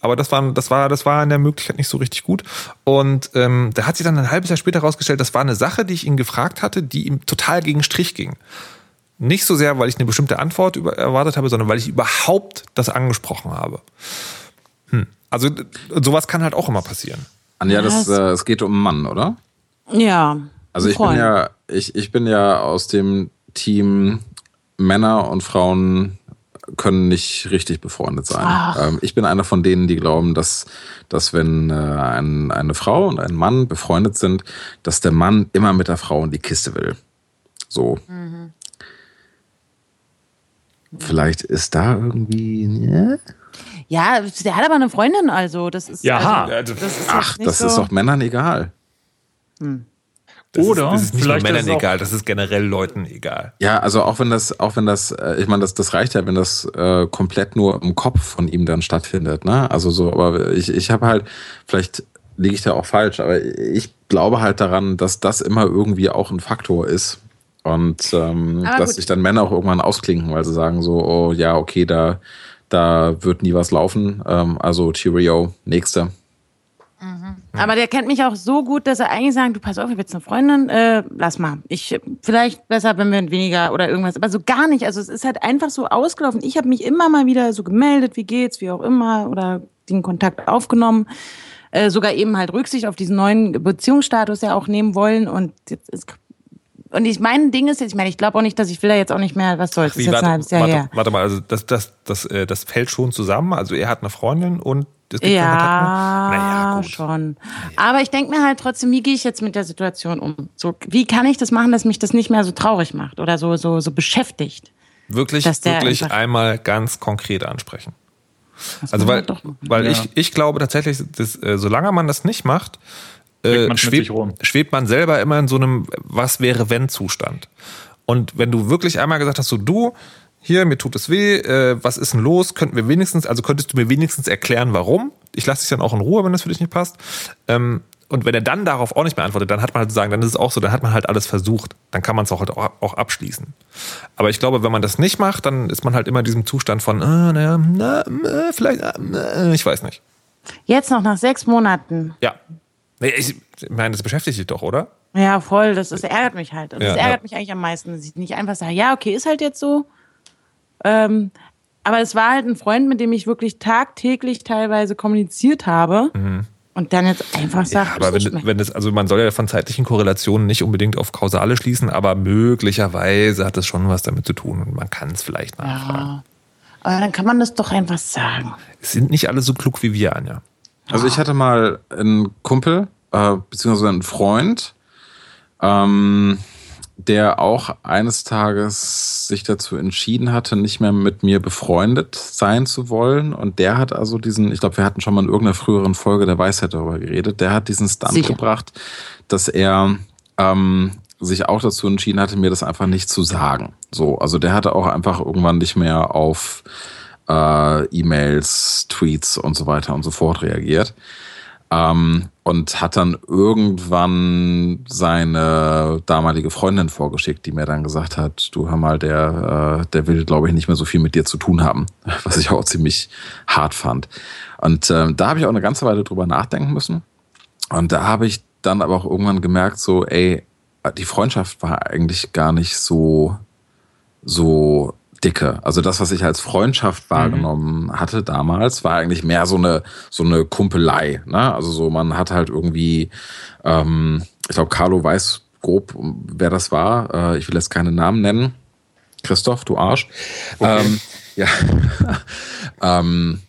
Aber das war, das war, das war in der Möglichkeit nicht so richtig gut. Und ähm, da hat sich dann ein halbes Jahr später herausgestellt, das war eine Sache, die ich ihn gefragt hatte, die ihm total gegen Strich ging. Nicht so sehr, weil ich eine bestimmte Antwort über, erwartet habe, sondern weil ich überhaupt das angesprochen habe. Also sowas kann halt auch immer passieren. Anja, das, äh, es geht um einen Mann, oder? Ja. Also ich bin Freund. ja, ich, ich bin ja aus dem Team Männer und Frauen können nicht richtig befreundet sein. Ähm, ich bin einer von denen, die glauben, dass, dass wenn äh, ein, eine Frau und ein Mann befreundet sind, dass der Mann immer mit der Frau in die Kiste will. So. Mhm. Vielleicht ist da irgendwie. Ja? Ja, der hat aber eine Freundin, also das ist. Jaha. Also, das ist Ach, das so, ist doch Männern egal. Das Oder ist, das ist nicht vielleicht nur Männern ist es auch- egal, das ist generell Leuten egal. Ja, also auch wenn das, auch wenn das, äh, ich meine, das, das reicht ja, wenn das äh, komplett nur im Kopf von ihm dann stattfindet, ne? Also so, aber ich, ich habe halt, vielleicht liege ich da auch falsch, aber ich glaube halt daran, dass das immer irgendwie auch ein Faktor ist. Und ähm, dass gut. sich dann Männer auch irgendwann ausklinken, weil sie sagen so, oh ja, okay, da, da wird nie was laufen. Ähm, also Cheerio, nächste. Aber der kennt mich auch so gut, dass er eigentlich sagt, du pass auf, ich habe jetzt eine Freundin, äh, lass mal. Ich vielleicht besser, wenn wir weniger oder irgendwas, aber so gar nicht. Also es ist halt einfach so ausgelaufen. Ich habe mich immer mal wieder so gemeldet, wie geht's, wie auch immer, oder den Kontakt aufgenommen. Äh, sogar eben halt Rücksicht auf diesen neuen Beziehungsstatus ja auch nehmen wollen. Und jetzt ist und ich mein Ding ist jetzt, ich meine, ich glaube auch nicht, dass ich will da jetzt auch nicht mehr, was soll's, das ist Wie, jetzt ein warte, halbes Jahr warte, her. warte mal, also das, das, das, äh, das fällt schon zusammen. Also er hat eine Freundin und es gibt. Ja, Naja, gut. schon. Aber ich denke mir halt trotzdem, wie gehe ich jetzt mit der Situation um? So, wie kann ich das machen, dass mich das nicht mehr so traurig macht oder so, so, so beschäftigt? Wirklich, wirklich einmal ganz konkret ansprechen. Das Also weil, weil Ja. ich, ich glaube tatsächlich, dass, äh, solange man das nicht macht, äh, mit schwebt, schwebt man selber immer in so einem Was wäre wenn Zustand. Und wenn du wirklich einmal gesagt hast, so du, hier, mir tut es weh, äh, was ist denn los? Könnten wir wenigstens, also könntest du mir wenigstens erklären, warum? Ich lasse dich dann auch in Ruhe, wenn das für dich nicht passt. Ähm, und wenn er dann darauf auch nicht mehr antwortet, dann hat man halt zu sagen, dann ist es auch so, dann hat man halt alles versucht. Dann kann man es auch halt auch, auch abschließen. Aber ich glaube, wenn man das nicht macht, dann ist man halt immer in diesem Zustand von, äh, naja, na, vielleicht, äh, ich weiß nicht. Jetzt noch nach sechs Monaten. Ja. Ich, meine, das beschäftigt dich doch, oder? Ja, voll. Das, das ärgert mich halt. Und Ja, das ärgert ja. mich eigentlich am meisten, dass ich nicht einfach sage, ja, okay, ist halt jetzt so. Ähm, aber es war halt ein Freund, mit dem ich wirklich tagtäglich teilweise kommuniziert habe. Und dann jetzt einfach sagt, Mhm. Ja, aber wenn, wenn das, also man soll ja von zeitlichen Korrelationen nicht unbedingt auf Kausale schließen, aber möglicherweise hat das schon was damit zu tun und man kann es vielleicht nachfragen. ja. Aber dann kann man das doch einfach sagen. Es sind nicht alle so klug wie wir, Anja. Also ich hatte mal einen Kumpel, äh, beziehungsweise einen Freund, ähm, der auch eines Tages sich dazu entschieden hatte, nicht mehr mit mir befreundet sein zu wollen. Und der hat also diesen, ich glaube, wir hatten schon mal in irgendeiner früheren Folge der Weisheit darüber geredet, der hat diesen Stunt Sicher. gebracht, dass er ähm, sich auch dazu entschieden hatte, mir das einfach nicht zu sagen. So, also der hatte auch einfach irgendwann nicht mehr auf äh, E-Mails, Tweets und so weiter und so fort reagiert. Ähm, und hat dann irgendwann seine damalige Freundin vorgeschickt, die mir dann gesagt hat, du hör mal, der, äh, der will, glaube ich, nicht mehr so viel mit dir zu tun haben, was ich auch ziemlich hart fand. Und äh, da habe ich auch eine ganze Weile drüber nachdenken müssen. Und da habe ich dann aber auch irgendwann gemerkt, so, ey, die Freundschaft war eigentlich gar nicht so, so dicke. Also das, was ich als Freundschaft wahrgenommen mhm. hatte damals, war eigentlich mehr so eine, so eine Kumpelei. Ne? Also so, man hat halt irgendwie, ähm, ich glaube, Carlo weiß grob, wer das war. Äh, ich will jetzt keine Namen nennen. Christoph, du Arsch. Okay. Ähm, ja. ähm,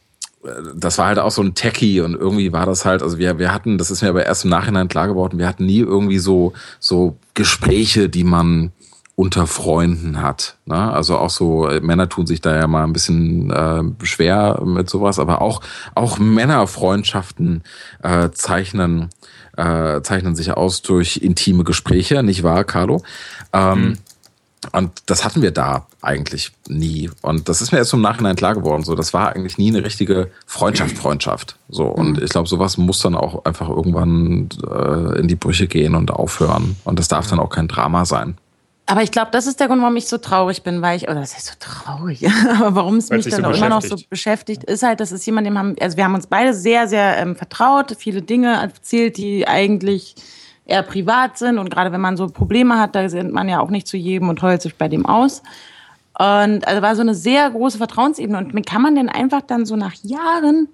das war halt auch so ein Techie und irgendwie war das halt, also wir, wir hatten, das ist mir aber erst im Nachhinein klar geworden, wir hatten nie irgendwie so, so Gespräche, die man unter Freunden hat. Ne? Also auch so, äh, Männer tun sich da ja mal ein bisschen äh, schwer mit sowas, aber auch, auch Männerfreundschaften äh, zeichnen, äh, zeichnen sich aus durch intime Gespräche, nicht wahr, Carlo? Ähm, mhm. Und das hatten wir da eigentlich nie. Und das ist mir jetzt im Nachhinein klar geworden. So, das war eigentlich nie eine richtige Freundschaft, Freundschaft. So, und mhm. ich glaube, sowas muss dann auch einfach irgendwann äh, in die Brüche gehen und aufhören. Und das darf dann auch kein Drama sein. Aber ich glaube, das ist der Grund, warum ich so traurig bin, weil ich, oder das ist so traurig, aber warum es mich dann so auch immer noch so beschäftigt, ist halt, das ist jemand, dem haben, also wir haben uns beide sehr, sehr ähm, vertraut, viele Dinge erzählt, die eigentlich eher privat sind. Und gerade wenn man so Probleme hat, da sind man ja auch nicht zu jedem und heult sich bei dem aus. Und also war so eine sehr große Vertrauensebene. Und kann man denn einfach dann so nach Jahren,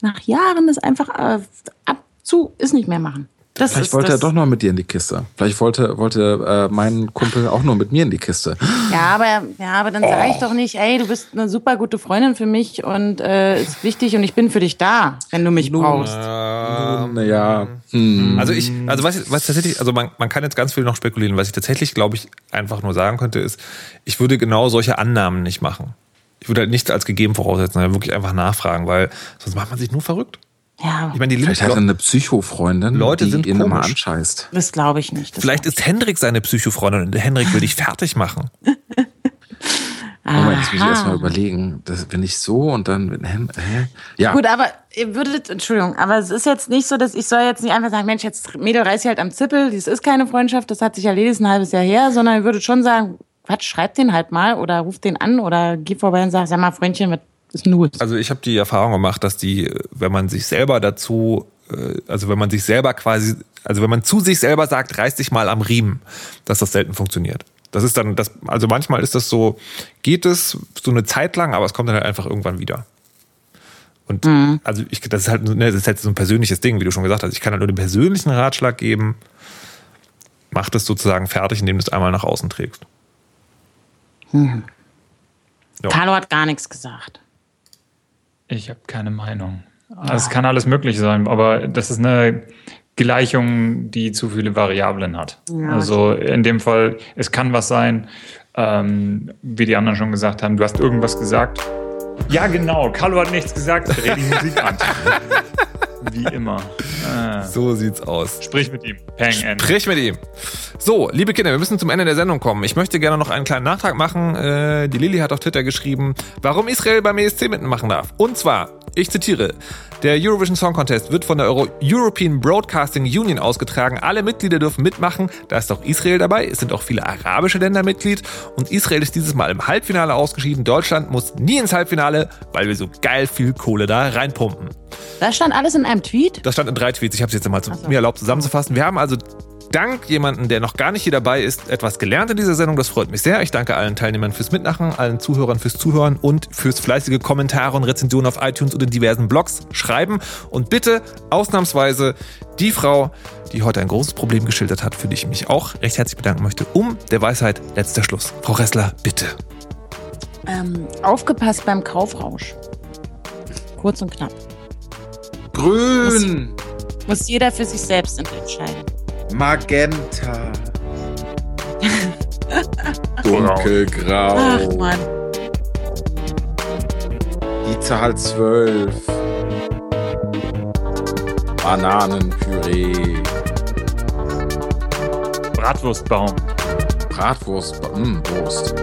nach Jahren das einfach äh, ab zu, ist nicht mehr machen. Das Vielleicht wollte er doch noch mit dir in die Kiste. Vielleicht wollte, wollte äh, mein Kumpel auch nur mit mir in die Kiste. Ja, aber, ja, aber dann oh. sage ich doch nicht, ey, du bist eine super gute Freundin für mich und äh, ist wichtig und ich bin für dich da, wenn du mich Nun, brauchst. Ähm, naja. Hm. Also ich, also was, was tatsächlich, also man, man kann jetzt ganz viel noch spekulieren. Was ich tatsächlich, glaube ich, einfach nur sagen könnte, ist, ich würde genau solche Annahmen nicht machen. Ich würde halt nichts als gegeben voraussetzen, sondern wirklich einfach nachfragen, weil sonst macht man sich nur verrückt. Ja. Ich meine, die Vielleicht hat er eine Psychofreundin, Leute die sind ihn immer anscheißt. Das glaube ich nicht. Vielleicht ist Hendrik seine Psychofreundin und Hendrik will dich fertig machen. Moment, jetzt muss ich erstmal überlegen. Das bin ich so und dann. Hä? Ja. Gut, aber ihr würdet, Entschuldigung, aber es ist jetzt nicht so, dass ich soll jetzt nicht einfach sagen, Mensch, jetzt Mädel reiß sie halt am Zippel, das ist keine Freundschaft, das hat sich erledigt ein halbes Jahr her, sondern ihr würdet schon sagen, Quatsch, schreibt den halt mal oder ruft den an oder geh vorbei und sag, sag mal, Freundchen, was ist nur. Also ich habe die Erfahrung gemacht, dass die, wenn man sich selber dazu, äh, also wenn man sich selber quasi, also wenn man zu sich selber sagt, reiß dich mal am Riemen, dass das selten funktioniert. Das ist dann, das, also manchmal ist das so, geht es so eine Zeit lang, aber es kommt dann halt einfach irgendwann wieder. Und mhm. also ich, das ist halt, ne, das ist halt so ein persönliches Ding, wie du schon gesagt hast. Ich kann halt nur den persönlichen Ratschlag geben, mach das sozusagen fertig, indem du es einmal nach außen trägst. Mhm. Carlo hat gar nichts gesagt. Ich habe keine Meinung. Also es kann alles möglich sein, aber das ist eine Gleichung, die zu viele Variablen hat. Ja. Also in dem Fall, es kann was sein, ähm, wie die anderen schon gesagt haben, du hast irgendwas gesagt. Ja, genau, Carlo hat nichts gesagt, dreh die Musik an. Wie immer. Ah. So sieht's aus. Sprich mit ihm. End. Sprich mit ihm. So, liebe Kinder, wir müssen zum Ende der Sendung kommen. Ich möchte gerne noch einen kleinen Nachtrag machen. Äh, die Lilly hat auf Twitter geschrieben, warum Israel beim ESC mitmachen darf. Und zwar, ich zitiere, der Eurovision Song Contest wird von der Euro European Broadcasting Union ausgetragen. Alle Mitglieder dürfen mitmachen. Da ist auch Israel dabei. Es sind auch viele arabische Länder Mitglied. Und Israel ist dieses Mal im Halbfinale ausgeschieden. Deutschland muss nie ins Halbfinale, weil wir so geil viel Kohle da reinpumpen. Das stand alles in einem Tweet? Das stand in drei Tweets. Ich habe es jetzt mal zu, so. mir erlaubt zusammenzufassen. Wir haben also dank jemanden, der noch gar nicht hier dabei ist, etwas gelernt in dieser Sendung. Das freut mich sehr. Ich danke allen Teilnehmern fürs Mitmachen, allen Zuhörern fürs Zuhören und fürs fleißige Kommentare und Rezensionen auf iTunes und in diversen Blogs schreiben. Und bitte ausnahmsweise die Frau, die heute ein großes Problem geschildert hat, für die ich mich auch recht herzlich bedanken möchte, um der Weisheit letzter Schluss. Frau Ressler, bitte. Ähm, aufgepasst beim Kaufrausch. Kurz und knapp. Grün! Muss, muss jeder für sich selbst entscheiden. Magenta. Dunkelgrau. Ach Mann. Die Zahl 12. Bananenpüree. Bratwurstbaum. Bratwurst, mh, Wurst.